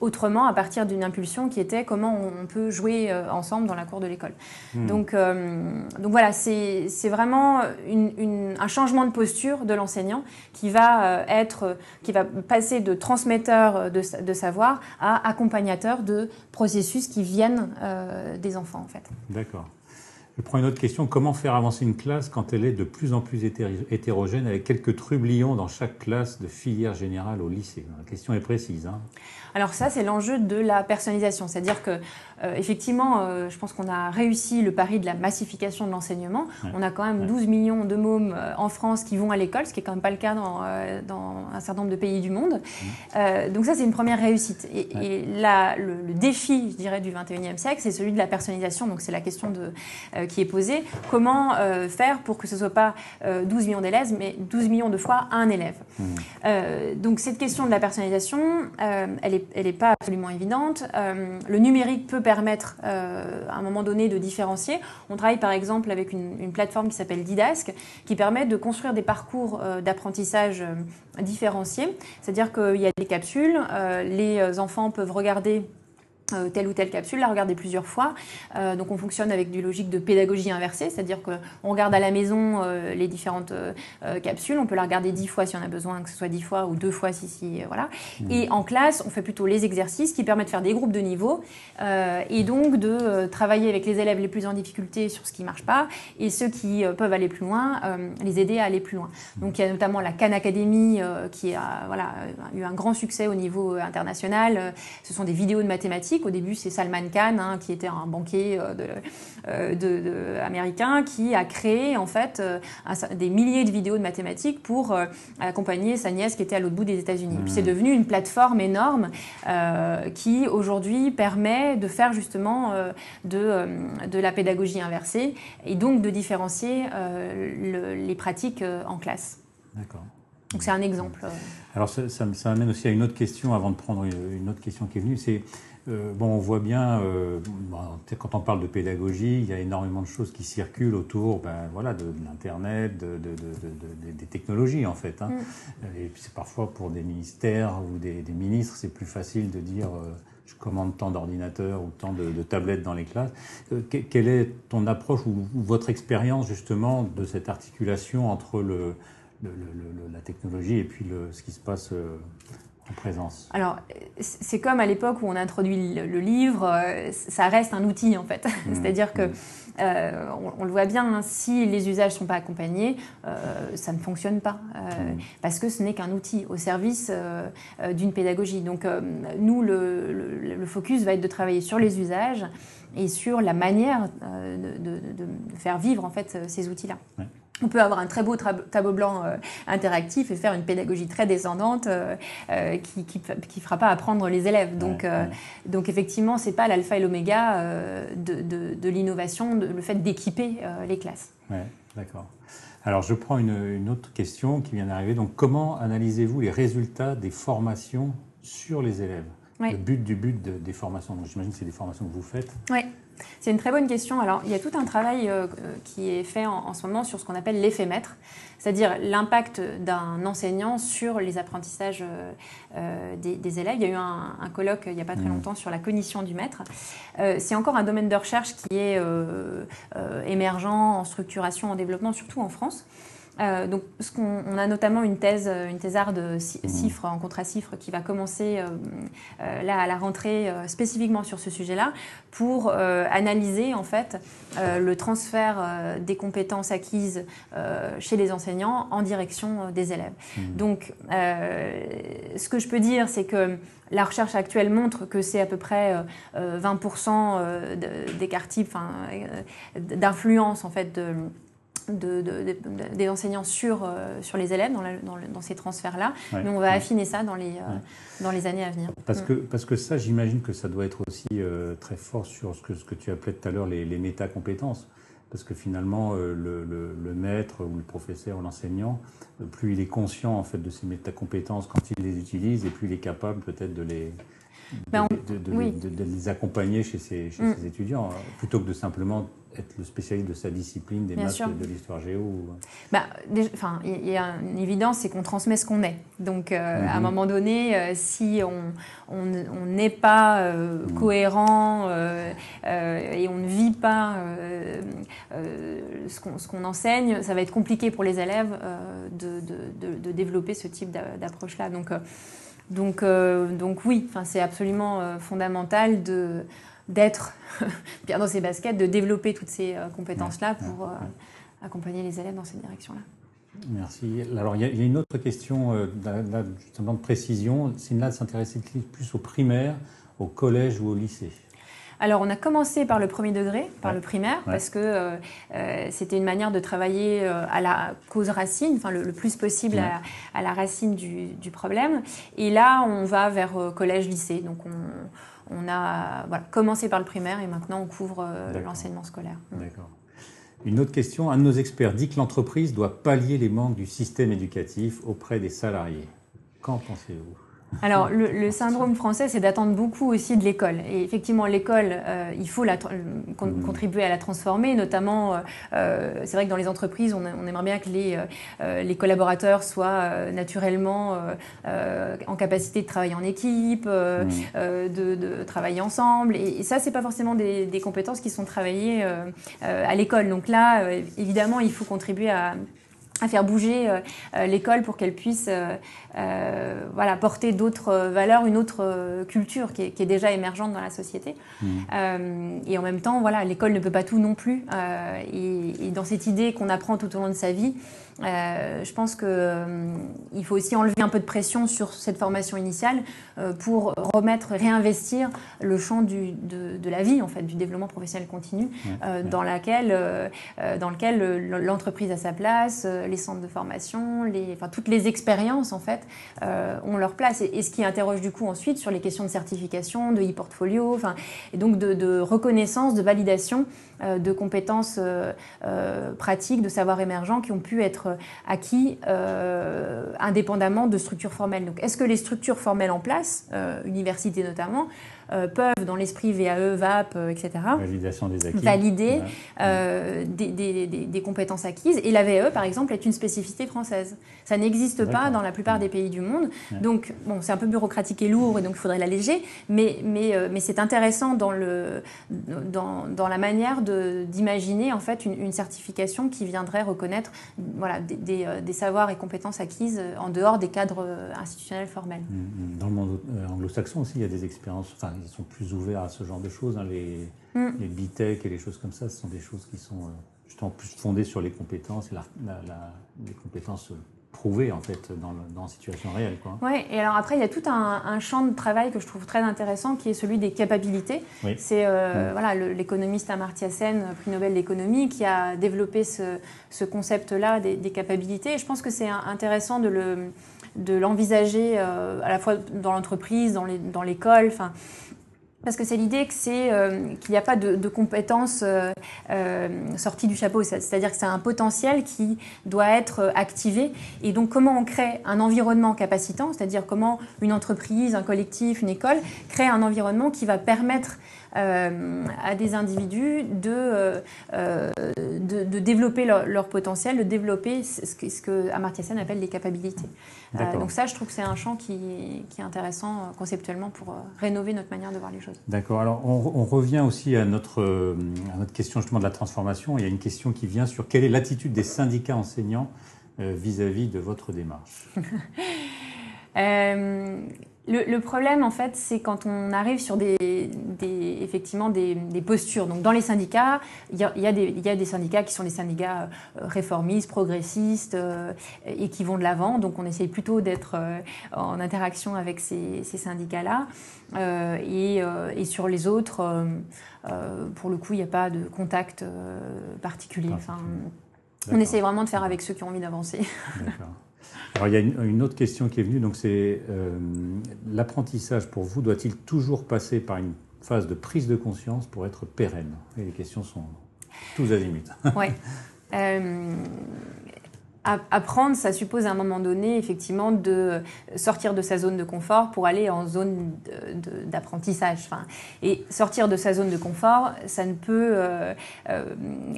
autrement à partir d'une impulsion qui était comment on peut jouer ensemble dans la cour de l'école. Mmh. Donc, donc voilà, c'est vraiment un changement de posture de l'enseignant qui va euh, être, qui va passer de transmetteur de, savoir à accompagnateur de processus qui viennent euh, des enfants en fait. D'accord. Je prends une autre question. Comment faire avancer une classe quand elle est de plus en plus hétérogène avec quelques trublions dans chaque classe de filière générale au lycée? La question est précise. Hein. Alors ça, c'est l'enjeu de la personnalisation. C'est-à-dire que, euh, effectivement, euh, je pense qu'on a réussi le pari de la massification de l'enseignement. On a quand même 12 millions de mômes euh, en France qui vont à l'école, ce qui n'est quand même pas le cas dans, dans, un certain nombre de pays du monde. donc ça, c'est une première réussite. Et, le, défi, je dirais, du 21e siècle, c'est celui de la personnalisation. Donc c'est la question de, qui est posée. Comment faire pour que ce ne soit pas 12 millions d'élèves, mais 12 millions de fois un élève? Mmh. Donc cette question de la personnalisation, elle est elle n'est pas absolument évidente. Le numérique peut permettre euh, à un moment donné de différencier. On travaille par exemple avec une, plateforme qui s'appelle Didask, qui permet de construire des parcours euh, d'apprentissage différenciés. C'est-à-dire qu'il y a des capsules, les enfants peuvent regarder euh, telle ou telle capsule, la regarder plusieurs fois. Euh, donc on fonctionne avec du logique de pédagogie inversée, c'est-à-dire qu'on regarde à la maison euh, les différentes capsules, on peut la regarder dix fois si on a besoin, que ce soit dix fois ou deux fois si, si voilà. Mmh. Et en classe, on fait plutôt les exercices qui permettent de faire des groupes de niveau et donc de travailler avec les élèves les plus en difficulté sur ce qui ne marche pas et ceux qui peuvent aller plus loin, les aider à aller plus loin. Donc il y a notamment la Khan Academy qui a voilà, eu un grand succès au niveau international. Ce sont des vidéos de mathématiques au début, c'est Salman Khan, hein, qui était un banquier euh, euh, américain, qui a créé en fait euh, des milliers de vidéos de mathématiques pour accompagner sa nièce qui était à l'autre bout des États-Unis. Puis c'est mmh. devenu une plateforme énorme qui aujourd'hui permet de faire justement de, de la pédagogie inversée et donc de différencier les pratiques en classe. D'accord. Donc c'est un exemple. Alors ça, ça, ça, amène aussi à une autre question avant de prendre une autre question qui est venue. C'est euh, bon, on voit bien, euh, quand on parle de pédagogie, il y a énormément de choses qui circulent autour ben, voilà, de, l'Internet, de, des technologies en fait. Hein. Mm. Et puis c'est parfois pour des ministères ou des, ministres, c'est plus facile de dire euh, je commande tant d'ordinateurs ou tant de, tablettes dans les classes. quelle est ton approche ou, votre expérience justement de cette articulation entre le, la technologie et puis ce qui se passe présence Alors, c'est comme à l'époque où on introduit le, livre, euh, ça reste un outil en fait. Mmh. C'est-à-dire que, mmh. euh, on, le voit bien, hein, si les usages ne sont pas accompagnés, euh, ça ne fonctionne pas. Mmh. Parce que ce n'est qu'un outil au service d'une pédagogie. Donc, nous, le, focus va être de travailler sur les usages et sur la manière de, faire vivre en fait ces outils-là. On peut avoir un très beau tableau blanc euh, interactif et faire une pédagogie très descendante euh, euh, qui ne fera pas apprendre les élèves. Donc, donc effectivement, ce n'est pas l'alpha et l'oméga de, l'innovation, le fait d'équiper les classes. Oui, d'accord. Alors je prends une, autre question qui vient d'arriver. Donc comment analysez-vous les résultats des formations sur les élèves? Le but du but des formations. J'imagine que c'est des formations que vous faites. Oui. C'est une très bonne question. Alors, il y a tout un travail euh, qui est fait en, ce moment sur ce qu'on appelle l'effet maître, c'est-à-dire l'impact d'un enseignant sur les apprentissages euh, euh, des, élèves. Il y a eu un, colloque il n'y a pas très mmh. longtemps sur la cognition du maître. c'est encore un domaine de recherche qui est émergent en structuration, en développement, surtout en France. Euh, donc, ce on a notamment une thèse, une thésarde de cifres en contracifres qui va commencer euh, euh, là à la rentrée spécifiquement sur ce sujet-là pour analyser en fait le transfert des compétences acquises chez les enseignants en direction des élèves. Mmh. Donc, ce que je peux dire, c'est que la recherche actuelle montre que c'est à peu près 20% d'écart type, d'influence en fait de des enseignants sur, euh, sur les élèves dans, dans, ces transferts-là. Mais on va affiner ça dans les, euh, dans les années à venir. Parce, mm. que, parce que ça, j'imagine que ça doit être aussi euh, très fort sur ce que, ce que tu appelais tout à l'heure les, les métacompétences. Parce que finalement, le, le, maître ou le professeur ou l'enseignant, plus il est conscient en fait de ces métacompétences quand il les utilise, et plus il est capable peut-être de les, ben, de, les accompagner chez ses, chez mm. ses étudiants, plutôt que de simplement être le spécialiste de sa discipline, des maths, de l'histoire géo bah, enfin, Il y a une évidence, c'est qu'on transmet ce qu'on est. Donc, euh, à un mhm. moment donné, euh, si on n'est pas euh, mhm. cohérent et on ne vit pas ce qu'on enseigne, ça va être compliqué pour les élèves de, de, de, développer ce type d'approche-là. Donc, donc, donc oui, c'est absolument fondamental de d'être bien dans ses baskets, de développer toutes ces compétences-là pour accompagner les élèves dans cette direction-là. Merci. Alors, il y, a une autre question, justement de précision. Sinla s'intéressait plus au primaire, au collège ou au lycée? Alors, on a commencé par le premier degré, par le primaire, parce que euh, euh, c'était une manière de travailler euh, à la cause racine, enfin le, plus possible à, la racine du, problème. Et là, on va vers collège-lycée. Donc, on, a commencé par le primaire et maintenant on couvre l'enseignement scolaire. Mm. D'accord. Une autre question, un de nos experts dit que l'entreprise doit pallier les manques du système éducatif auprès des salariés. Qu'en pensez-vous? Alors, le, syndrome français, c'est d'attendre beaucoup aussi de l'école. Et effectivement, l'école, euh, il faut la, mmh. contribuer à la transformer, notamment, euh, euh, c'est vrai que dans les entreprises, on, aimerait bien que les, les collaborateurs soient naturellement en capacité de travailler en équipe, mmh. de, travailler ensemble. Et, ça, c'est pas forcément des, des, compétences qui sont travaillées à l'école. Donc là, évidemment, il faut contribuer à à faire bouger euh, euh, l'école pour qu'elle puisse euh, voilà, porter d'autres valeurs, une autre culture qui est, déjà émergente dans la société. Mmh. et en même temps, voilà, l'école ne peut pas tout non plus. Et, et, dans cette idée qu'on apprend tout au long de sa vie, euh, je pense qu'il euh, faut aussi enlever un peu de pression sur cette formation initiale euh, pour remettre, réinvestir le champ du, de, la vie, en fait, du développement professionnel continu, dans, laquelle, dans lequel l'entreprise a sa place, les centres de formation, les, enfin, toutes les expériences, en fait, ont leur place. Et, ce qui interroge du coup ensuite sur les questions de certification, de e-portfolio, et donc de, de reconnaissance, de validation de compétences pratiques, de savoirs émergents qui ont pu être acquis euh, indépendamment de structures formelles. Donc, est-ce que les structures formelles en place, euh, universités notamment, euh, peuvent, dans l'esprit VAE, VAP, etc., valider des, compétences acquises. Et la VAE, par exemple, est une spécificité française. Ça n'existe pas dans la plupart des pays du monde. Donc, bon, c'est un peu bureaucratique et lourd, et donc il faudrait l'alléger, mais, mais, mais c'est intéressant dans, le, dans, dans la manière d'imaginer en fait une, une, certification qui viendrait reconnaître voilà, euh, des, savoirs et compétences acquises euh, en dehors des cadres euh, institutionnels formels. Mm, mm. Dans le monde anglo-saxon aussi, il y a des expériences, enfin, ils sont plus ouverts à ce genre de choses. Hein, les, mm. les BTEC et les choses comme ça, ce sont des choses qui sont justement plus fondées sur les compétences et les compétences prouver en fait dans, dans la situation réelle. Oui, et alors après il y a tout un, champ de travail que je trouve très intéressant qui est celui des capabilités. C'est euh, mm. voilà l'économiste Amartya Sen, prix Nobel d'économie, qui a développé ce, ce concept-là des, des, capacités. Et je pense que c'est intéressant de le de l'envisager euh, à la fois dans l'entreprise, dans l'école, enfin parce que c'est l'idée que c'est euh, qu'il n'y a pas de, compétences euh, sorties du chapeau, c'est-à-dire que c'est un potentiel qui doit être activé. Et donc comment on crée un environnement capacitant, c'est-à-dire comment une entreprise, un collectif, une école crée un environnement qui va permettre à des individus de, de, développer leur, potentiel, de développer ce que, ce que Amartya Sen appelle les capacités. donc ça, je trouve que c'est un champ qui, qui, est intéressant conceptuellement pour rénover notre manière de voir les choses. D'accord. Alors, on, revient aussi à notre, euh, à notre question justement de la transformation. Il y a une question qui vient sur quelle est l'attitude des syndicats enseignants euh, vis-à-vis de votre démarche? le, problème, en fait, c'est quand on arrive sur des, effectivement des, postures. Donc, dans les syndicats, il y, a, y, a y, a, des syndicats qui sont des syndicats euh, réformistes, progressistes euh, et qui vont de l'avant. Donc, on essaye plutôt d'être euh, en interaction avec ces, syndicats-là. Et, et, sur les autres, pour le coup, il n'y a pas de contact particulier. Enfin, on essaye vraiment de faire avec ceux qui ont envie d'avancer. D'accord. Alors il y a une, autre question qui est venue, donc c'est euh, l'apprentissage pour vous doit-il toujours passer par une phase de prise de conscience pour être pérenne? Et les questions sont tous azimuts. Oui. Euh, apprendre, ça suppose à un moment donné, effectivement, de sortir de sa zone de confort pour aller en zone d'apprentissage. Enfin, et sortir de sa zone de confort, ça ne peut euh, euh,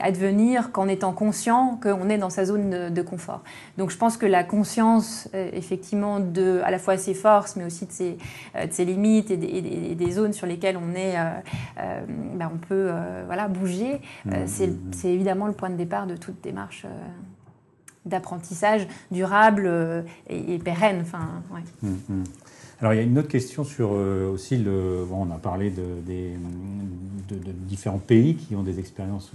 advenir qu'en étant conscient qu'on est dans sa zone de, confort. Donc je pense que la conscience, euh, effectivement, de à la fois ses forces, mais aussi de ses, de ses limites et des, des, zones sur lesquelles on est, ben on peut voilà, bouger, mmh. c'est évidemment le point de départ de toute démarche d'apprentissage durable euh, et, pérenne. Enfin, hum, hum. Alors il y a une autre question sur aussi le. Bon, on a parlé de, des, de, différents pays qui ont des expériences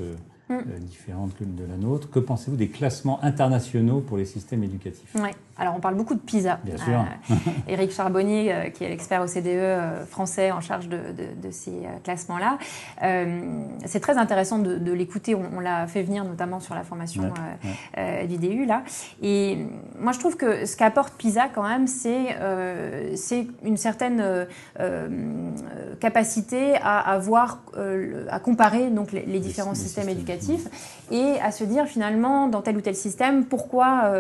mm. différentes que de la nôtre. Que pensez-vous des classements internationaux pour les systèmes éducatifs? Alors, on parle beaucoup de PISA. Bien sûr. Euh, Éric Charbonnier, euh, qui est l'expert OCDE euh, français en charge de, ces classements-là. c'est très intéressant de, l'écouter. On, l'a fait venir notamment sur la formation du DU, là. Et moi, je trouve que ce qu'apporte PISA, quand même, c'est une certaine capacité à, avoir, à comparer donc, les, différents systèmes, éducatifs et à se dire, finalement, dans tel ou tel système, pourquoi,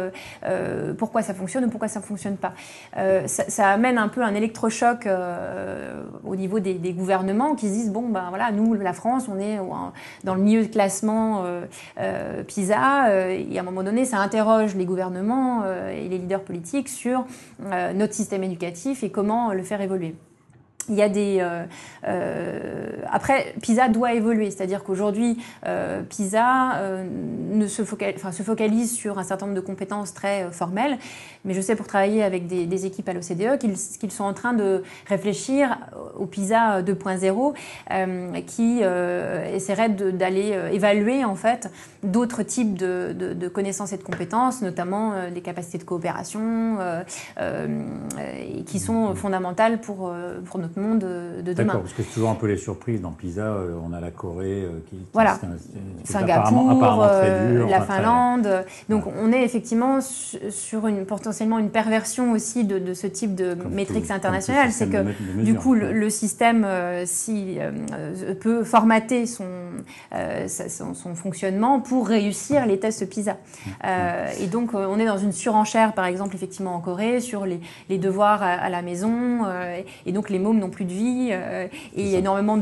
pourquoi ça fonctionne ou pourquoi ça ne fonctionne pas. Euh, ça, amène un peu un électrochoc euh, au niveau des, gouvernements qui se disent bon ben voilà nous la France on est dans le milieu de classement euh, PISA et à un moment donné ça interroge les gouvernements et les leaders politiques sur notre système éducatif et comment le faire évoluer. Il y a des. Euh, euh, après, PISA doit évoluer, c'est-à-dire qu'aujourd'hui, euh, PISA ne se, enfin, se, focalise sur un certain nombre de compétences très formelles, mais je sais pour travailler avec des, équipes à l'OCDE qu'ils sont en train de réfléchir au PISA 2.0, qui essaierait d'aller évaluer en fait d'autres types de, de, connaissances et de compétences, notamment les capacités de coopération, qui sont fondamentales pour, pour notre monde de, demain. D'accord, parce que c'est toujours un peu les surprises. Dans PISA, euh, on a la Corée euh, qui, voilà. Singapour, euh, la Finlande. Donc on est effectivement sur une, potentiellement une perversion aussi de, ce type de métriques internationales. C'est que du coup, le, système si, peut formater son, son, fonctionnement pour réussir les tests PISA. et donc on est dans une surenchère, par exemple, effectivement en Corée, sur les, les devoirs à, la maison. et donc les mômes n'ont plus de vie euh, et il y a énormément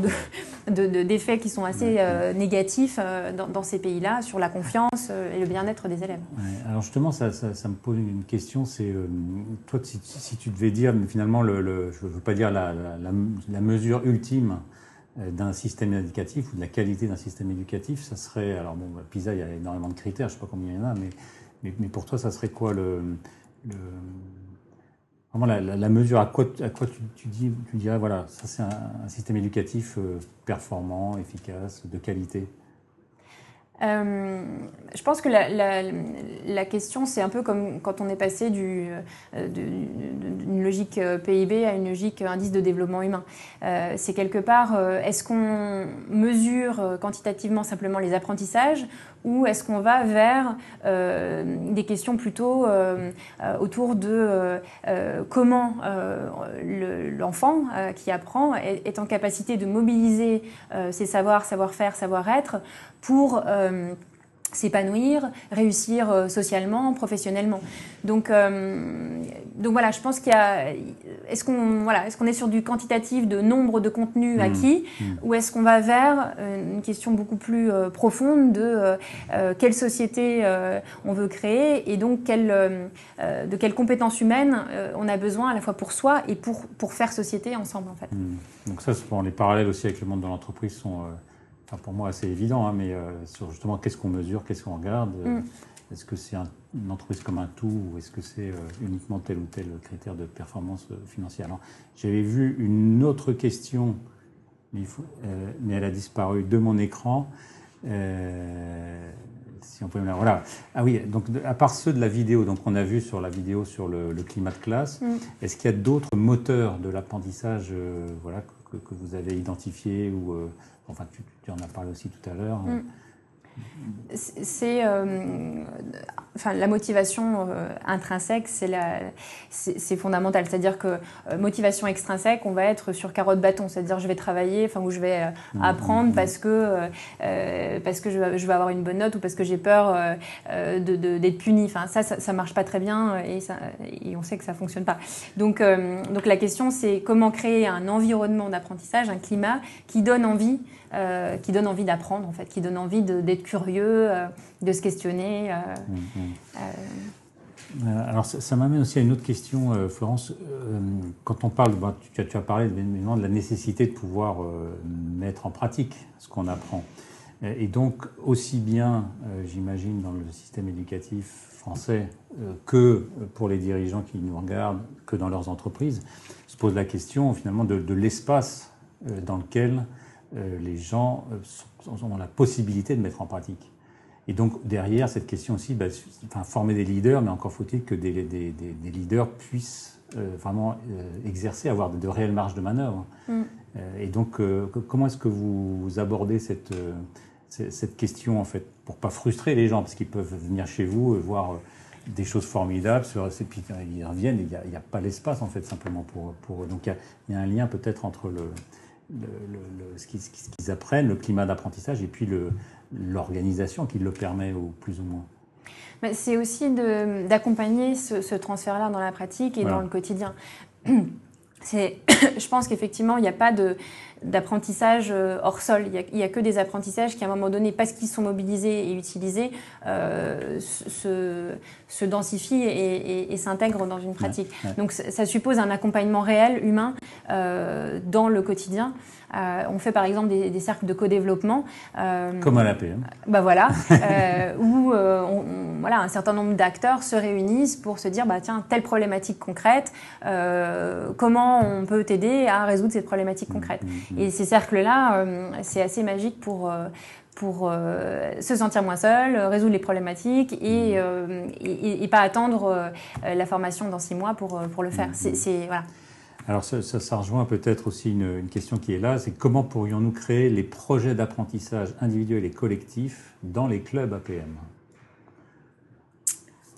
d'effets de, qui sont assez euh, négatifs euh, dans, ces pays-là sur la confiance et le bien-être des élèves. alors justement, ça, ça, me pose une question, c'est toi, si, tu devais dire finalement, le, je ne veux pas dire la, mesure ultime d'un système éducatif ou de la qualité d'un système éducatif, ça serait, alors bon, bah, PISA, il y a énormément de critères, je ne sais pas combien il y en a, mais, mais, pour toi, ça serait quoi le, Vraiment la, mesure, à quoi, à quoi tu, tu, dis, tu dirais, voilà, ça c'est un, système éducatif euh, performant, efficace, de qualité? Euh, je pense que la, la, la question, c'est un peu comme quand on est passé du, euh, d'une logique euh, PIB à une logique indice de développement humain. Euh, c'est quelque part, est-ce qu'on mesure quantitativement simplement les apprentissages ou est-ce qu'on va vers euh, des questions plutôt autour de comment l'enfant qui apprend est, est, en capacité de mobiliser ses savoirs, savoir-faire, savoir-être pour euh, s'épanouir, réussir euh, socialement, professionnellement. Donc, euh, donc voilà, je pense qu'il y a. Est-ce qu'on voilà, est-ce qu'on est sur du quantitatif de nombre de contenus mmh. acquis, mmh. ou est-ce qu'on va vers une question beaucoup plus profonde de quelle société on veut créer et donc quelle, de quelles compétences humaines on a besoin à la fois pour soi et pour pour faire société ensemble en fait. Mmh. Donc ça, les parallèles aussi avec le monde de l'entreprise sont pour moi, c'est évident, hein, mais euh, sur justement qu'est-ce qu'on mesure, qu'est-ce qu'on regarde. Euh, mm. Est-ce que c'est une entreprise comme un tout ou est-ce que c'est euh, uniquement tel ou tel critère de performance financière? J'avais vu une autre question, mais, mais, elle a disparu de mon écran. si on peut me voilà. Ah oui, donc à part ceux de la vidéo, donc on a vu sur la vidéo sur le, climat de classe, mm. est-ce qu'il y a d'autres moteurs de l'apprentissage voilà, que, que, vous avez identifiés ou Enfin, tu, en as parlé aussi tout à l'heure. Mm. C'est, euh, enfin, la motivation euh, intrinsèque, c'est, la, c'est, fondamental. C'est-à-dire que euh, motivation extrinsèque, on va être sur carotte bâton, c'est-à-dire je vais travailler, enfin, où je vais mm. apprendre parce que parce que je vais, avoir une bonne note ou parce que j'ai peur de, d'être puni. Enfin, ça, ça, marche pas très bien et, ça, et on sait que ça fonctionne pas. Donc, donc la question, c'est comment créer un environnement d'apprentissage, un climat qui donne envie euh, qui donne envie d'apprendre, en fait, qui donne envie d'être curieux, euh, de se questionner. Euh, mm-hmm. alors, ça, m'amène aussi à une autre question, Florence. quand on parle, bah, tu, as, parlé de la nécessité de pouvoir mettre en pratique ce qu'on apprend. Et donc, aussi bien, j'imagine, dans le système éducatif français que pour les dirigeants qui nous regardent, que dans leurs entreprises, se pose la question finalement de, de l'espace dans lequel les gens ont la possibilité de mettre en pratique. Et donc derrière cette question aussi, bah, enfin, former des leaders, mais encore faut-il que des, des, des, leaders puissent euh, vraiment euh, exercer, avoir de, réelles marges de manœuvre. Mm. Euh, et donc comment est-ce que vous, abordez cette, cette question en fait, pour pas frustrer les gens, parce qu'ils peuvent venir chez vous et voir des choses formidables, et puis ils reviennent, il n'y a, a, pas l'espace en fait simplement pour, pour eux. Donc il y, y, a un lien peut-être entre le, le, ce qu'ils apprennent, le climat d'apprentissage et puis l'organisation qui le permet, ou plus ou moins. C'est aussi d'accompagner ce, transfert-là dans la pratique et dans le quotidien. je pense qu'effectivement, il n'y a pas d'apprentissage euh, hors sol. Il n'y a, que des apprentissages qui, à un moment donné, parce qu'ils sont mobilisés et utilisés, euh, se, se, densifient et, s'intègrent dans une pratique. Donc ça suppose un accompagnement réel, humain, euh, dans le quotidien. Euh, on fait par exemple des, cercles de co-développement. Euh, Comme à l'APM. Bah voilà, euh, où voilà, un certain nombre d'acteurs se réunissent pour se dire bah, tiens, telle problématique concrète, comment on peut t'aider à résoudre cette problématique concrète? Mmh. Et ces cercles-là, c'est assez magique pour pour se sentir moins seul, résoudre les problématiques et, et, pas attendre la formation dans six mois pour, pour le faire. C'est voilà. Alors ça, ça, rejoint peut-être aussi une, question qui est là, c'est comment pourrions-nous créer les projets d'apprentissage individuels et collectifs dans les clubs APM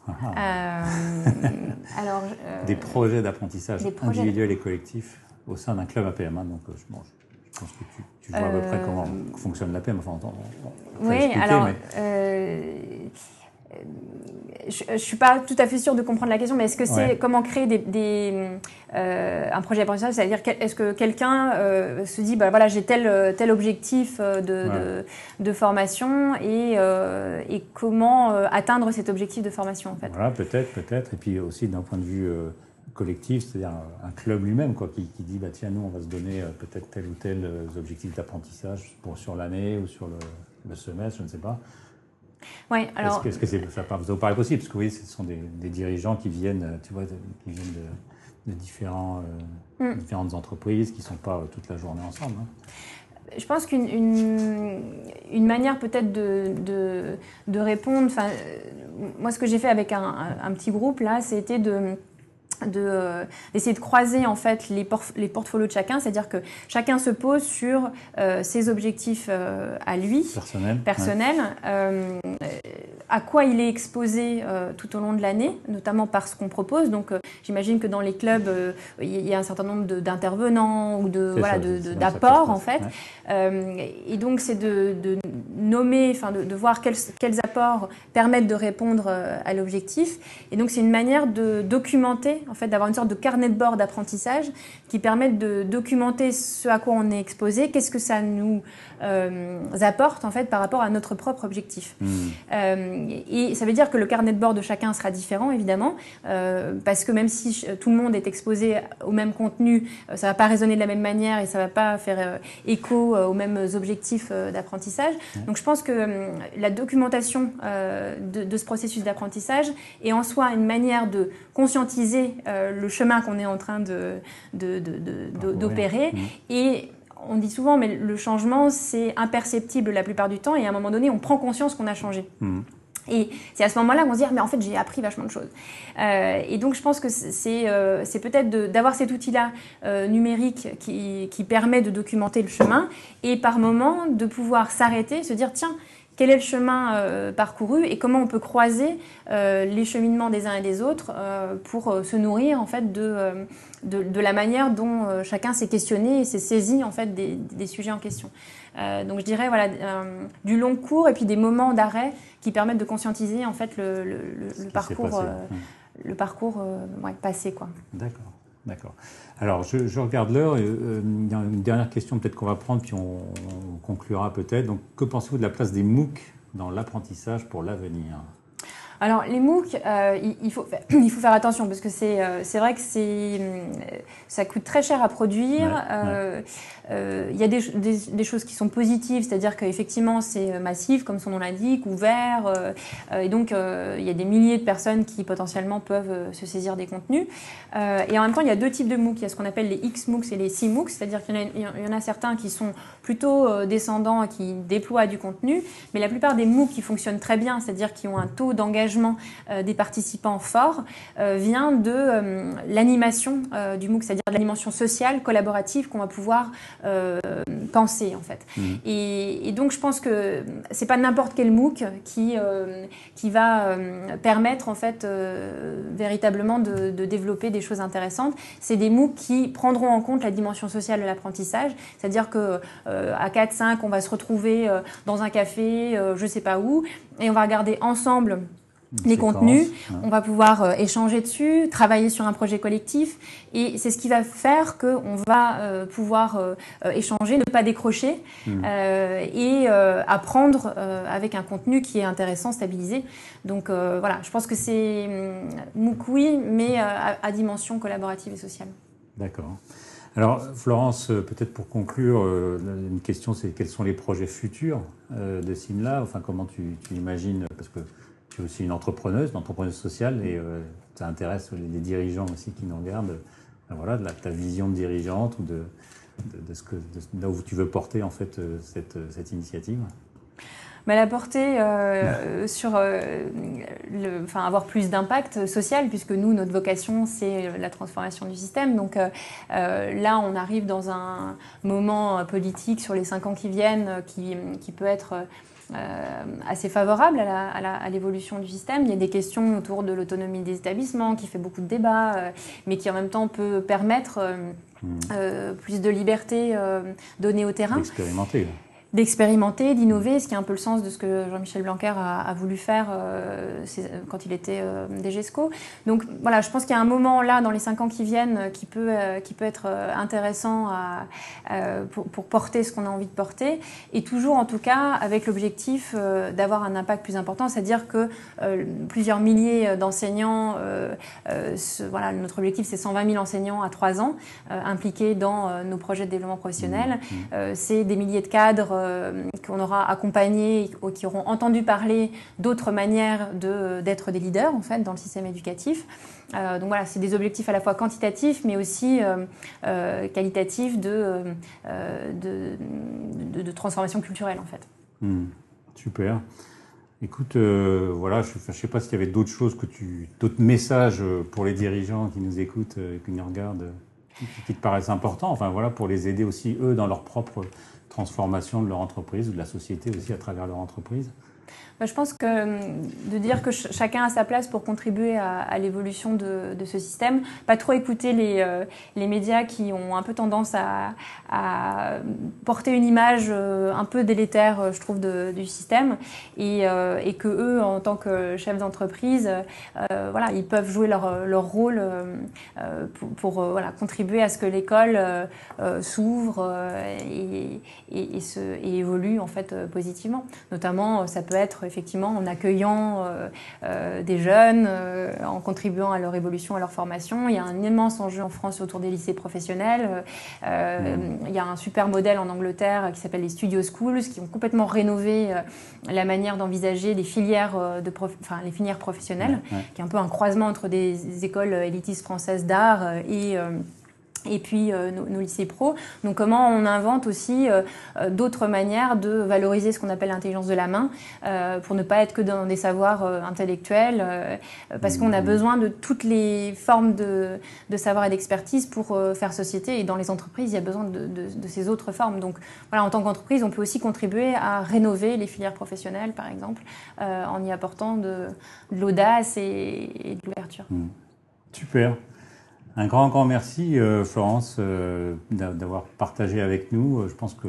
ah ah. Euh, alors, euh, Des projets d'apprentissage individuels et collectifs au sein d'un club APM. Hein, donc, euh, je, pense que tu, vois à peu près comment fonctionne l'APM. Enfin, oui, alors je ne suis pas tout à fait sûre de comprendre la question, mais est-ce que c'est comment créer des, euh, un projet d'apprentissage C'est-à-dire, est-ce que quelqu'un euh, se dit, bah, voilà, j'ai tel, tel objectif euh, de, de, formation et, et comment atteindre cet objectif de formation en fait? Voilà, peut-être, peut-être. Et puis aussi d'un point de vue collectif, c'est-à-dire un club lui-même, quoi, qui, qui, dit, bah, tiens, nous, on va se donner peut-être tel ou tel objectif d'apprentissage pour sur l'année ou sur le, le semestre, je ne sais pas. Oui, alors. Est-ce que, ça, vous paraît possible Parce que oui, ce sont des, dirigeants qui viennent, tu vois, qui viennent de, différents, euh, mm. différentes entreprises, qui ne sont pas euh, toute la journée ensemble. Hein. Je pense qu'une une, manière peut-être de, de, répondre, enfin, moi ce que j'ai fait avec un, un petit groupe là, c'était de euh, d'essayer de, croiser en fait les, les portfolios de chacun, c'est-à-dire que chacun se pose sur euh, ses objectifs euh, à lui, personnel, à quoi il est exposé tout au long de l'année, notamment par ce qu'on propose. Donc j'imagine que dans les clubs, il y a un certain nombre d'intervenants ou de voilà, d'apports en fait. et donc c'est de, nommer, enfin de, voir quels, quels, apports permettent de répondre à l'objectif. Et donc c'est une manière de documenter en fait, d'avoir une sorte de carnet de bord d'apprentissage qui permette de documenter ce à quoi on est exposé, qu'est-ce que ça nous euh, apporte en fait par rapport à notre propre objectif. Hmm. Euh, et ça veut dire que le carnet de bord de chacun sera différent évidemment, euh, parce que même si tout le monde est exposé au même contenu, ça va pas résonner de la même manière et ça va pas faire écho aux mêmes objectifs d'apprentissage. Donc je pense que la documentation de, de, ce processus d'apprentissage est en soi une manière de conscientiser le chemin qu'on est en train de, d'opérer. Mmh. Et on dit souvent, mais le changement, c'est imperceptible la plupart du temps, et à un moment donné, on prend conscience qu'on a changé. Mmh. Et c'est à ce moment-là qu'on se dit, ah, mais en fait, j'ai appris vachement de choses. Euh, et donc, je pense que c'est euh, peut-être d'avoir cet outil-là euh, numérique qui, permet de documenter le chemin, et par moment, de pouvoir s'arrêter, se dire, tiens, quel est le chemin parcouru et comment on peut croiser les cheminements des uns et des autres pour se nourrir en fait de, de, la manière dont chacun s'est questionné et s'est saisi en fait des, des, sujets en question. Donc je dirais voilà du long cours et puis des moments d'arrêt qui permettent de conscientiser en fait le, le, parcours, le parcours passé quoi. D'accord. D'accord. Alors, je, regarde l'heure. Euh, il y a une dernière question peut-être qu'on va prendre, puis on, conclura peut-être. Donc, que pensez-vous de la place des MOOC dans l'apprentissage pour l'avenir? Alors les MOOC, euh, il, faut, il faut faire attention parce que c'est euh, vrai que ça coûte très cher à produire. Euh, il y a des, des, choses qui sont positives, c'est-à-dire qu'effectivement c'est massif, comme son nom l'indique, ouvert, et donc il y a des milliers de personnes qui potentiellement peuvent se saisir des contenus. et en même temps, il y a deux types de MOOC. Il y a ce qu'on appelle les X-MOOCs et les C-MOOCs, c'est-à-dire qu'il y, y, en a certains qui sont plutôt descendants, qui déploient du contenu, mais la plupart des MOOC qui fonctionnent très bien, c'est-à-dire qui ont un taux d'engagement euh, des participants fort euh, vient de euh, l'animation du MOOC, c'est-à-dire de la dimension sociale, collaborative qu'on va pouvoir penser en fait. Mmh. Et, donc je pense que c'est pas n'importe quel MOOC qui, qui va permettre en fait véritablement de, de, développer des choses intéressantes. C'est des MOOC qui prendront en compte la dimension sociale de l'apprentissage, c'est-à-dire que à 4-5 on va se retrouver dans un café, je sais pas où, et on va regarder ensemble les contenus, on va pouvoir euh, échanger dessus, travailler sur un projet collectif, et c'est ce qui va faire qu'on va euh, pouvoir euh, échanger, ne pas décrocher, hmm. et apprendre avec un contenu qui est intéressant, stabilisé. Donc voilà, je pense que c'est MOOC oui, mais à, dimension collaborative et sociale. D'accord. Alors Florence, peut-être pour conclure, une question c'est quels sont les projets futurs de Simla? Enfin, comment tu, imagines Parce que tu es aussi une entrepreneuse, une entrepreneuse sociale, et euh, ça intéresse les, dirigeants aussi qui nous regardent, euh, voilà, ta vision de dirigeante ou de, ce que, là où tu veux porter en fait euh, cette initiative. Mais la porter sur le, enfin, avoir plus d'impact social, puisque nous, notre vocation, c'est la transformation du système. Donc là, on arrive dans un moment politique sur les cinq ans qui viennent qui, qui peut être euh, assez favorable à l'évolution du système. Il y a des questions autour de l'autonomie des établissements qui fait beaucoup de débats, euh, mais qui en même temps peut permettre euh, hmm. plus de liberté donnée au terrain. Expérimenter d'expérimenter, d'innover, ce qui est un peu le sens de ce que Jean-Michel Blanquer a, voulu faire euh, quand il était euh, DGESCO. Donc voilà, je pense qu'il y a un moment là, dans les cinq ans qui viennent, qui peut, euh, qui peut être euh, intéressant à, pour, pour, porter ce qu'on a envie de porter, et toujours en tout cas avec l'objectif d'avoir un impact plus important, c'est-à-dire que plusieurs milliers d'enseignants, voilà, notre objectif c'est 120 000 enseignants à trois ans impliqués dans nos projets de développement professionnel, mmh, mmh. c'est des milliers de cadres euh, qu'on aura accompagnés, qui auront entendu parler d'autres manières d'être des leaders en fait dans le système éducatif. Euh, donc voilà, c'est des objectifs à la fois quantitatifs, mais aussi euh, qualitatifs de, de, transformation culturelle en fait. Hmm. super. Écoute, voilà, je ne sais pas s'il y avait d'autres choses que tu, d'autres messages pour les dirigeants qui nous écoutent, qui nous regardent, qui, qui, te paraissent importants. Enfin voilà, pour les aider aussi eux dans leur propre transformation de leur entreprise ou de la société aussi à travers leur entreprise je pense que hum, de dire que chacun a sa place pour contribuer à, l'évolution de, ce système, pas trop écouter les, euh, les médias qui ont un peu tendance à, porter une image euh, un peu délétère, euh, je trouve, du système, et, que eux, en tant que chefs d'entreprise, voilà, ils peuvent jouer leur, leur rôle pour, voilà, contribuer à ce que l'école s'ouvre et évolue en fait positivement. Notamment, ça peut être effectivement en accueillant euh, euh, des jeunes, euh, en contribuant à leur évolution, à leur formation. Il y a un immense enjeu en France autour des lycées professionnels. Il y a un super modèle en Angleterre qui s'appelle les Studio Schools, qui ont complètement rénové la manière d'envisager les filières, de enfin, les filières professionnelles, qui est un peu un croisement entre des écoles élitistes françaises d'art et et puis euh, nos, lycées pro. Donc comment on invente aussi euh, euh, d'autres manières de valoriser ce qu'on appelle l'intelligence de la main pour ne pas être que dans des savoirs intellectuels parce qu'on a mmh. besoin de toutes les formes de, de savoir et d'expertise pour faire société et dans les entreprises il y a besoin de, de, ces autres formes. Donc voilà en tant qu'entreprise on peut aussi contribuer à rénover les filières professionnelles par exemple en y apportant de, l'audace et, de l'ouverture. Mmh. Super. Un grand, grand merci, euh, Florence, euh, d'avoir partagé avec nous. Je pense que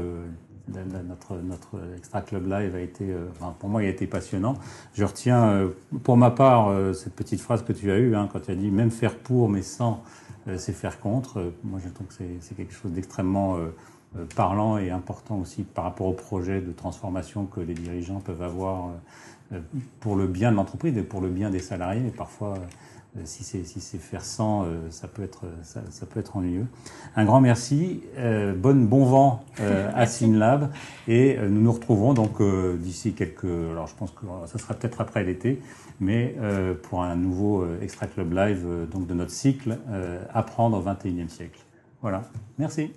notre, notre Extra Club Live a été, euh, pour moi, il a été passionnant. Je retiens, pour ma part, cette petite phrase que tu as eue, hein, quand tu as dit même faire pour, mais sans, c'est faire contre. Moi, je trouve que c'est quelque chose d'extrêmement parlant et important aussi par rapport au projet de transformation que les dirigeants peuvent avoir pour le bien de l'entreprise et pour le bien des salariés, mais parfois euh, si c'est si faire sans, euh, ça peut être ça, peut être ennuyeux. Un grand merci, euh, bonne bon vent à Synlab et nous nous retrouvons donc d'ici quelques, alors je pense que ça sera peut-être après l'été, mais pour un nouveau Extra Club Live donc de notre cycle apprendre au 21e siècle. Voilà, merci.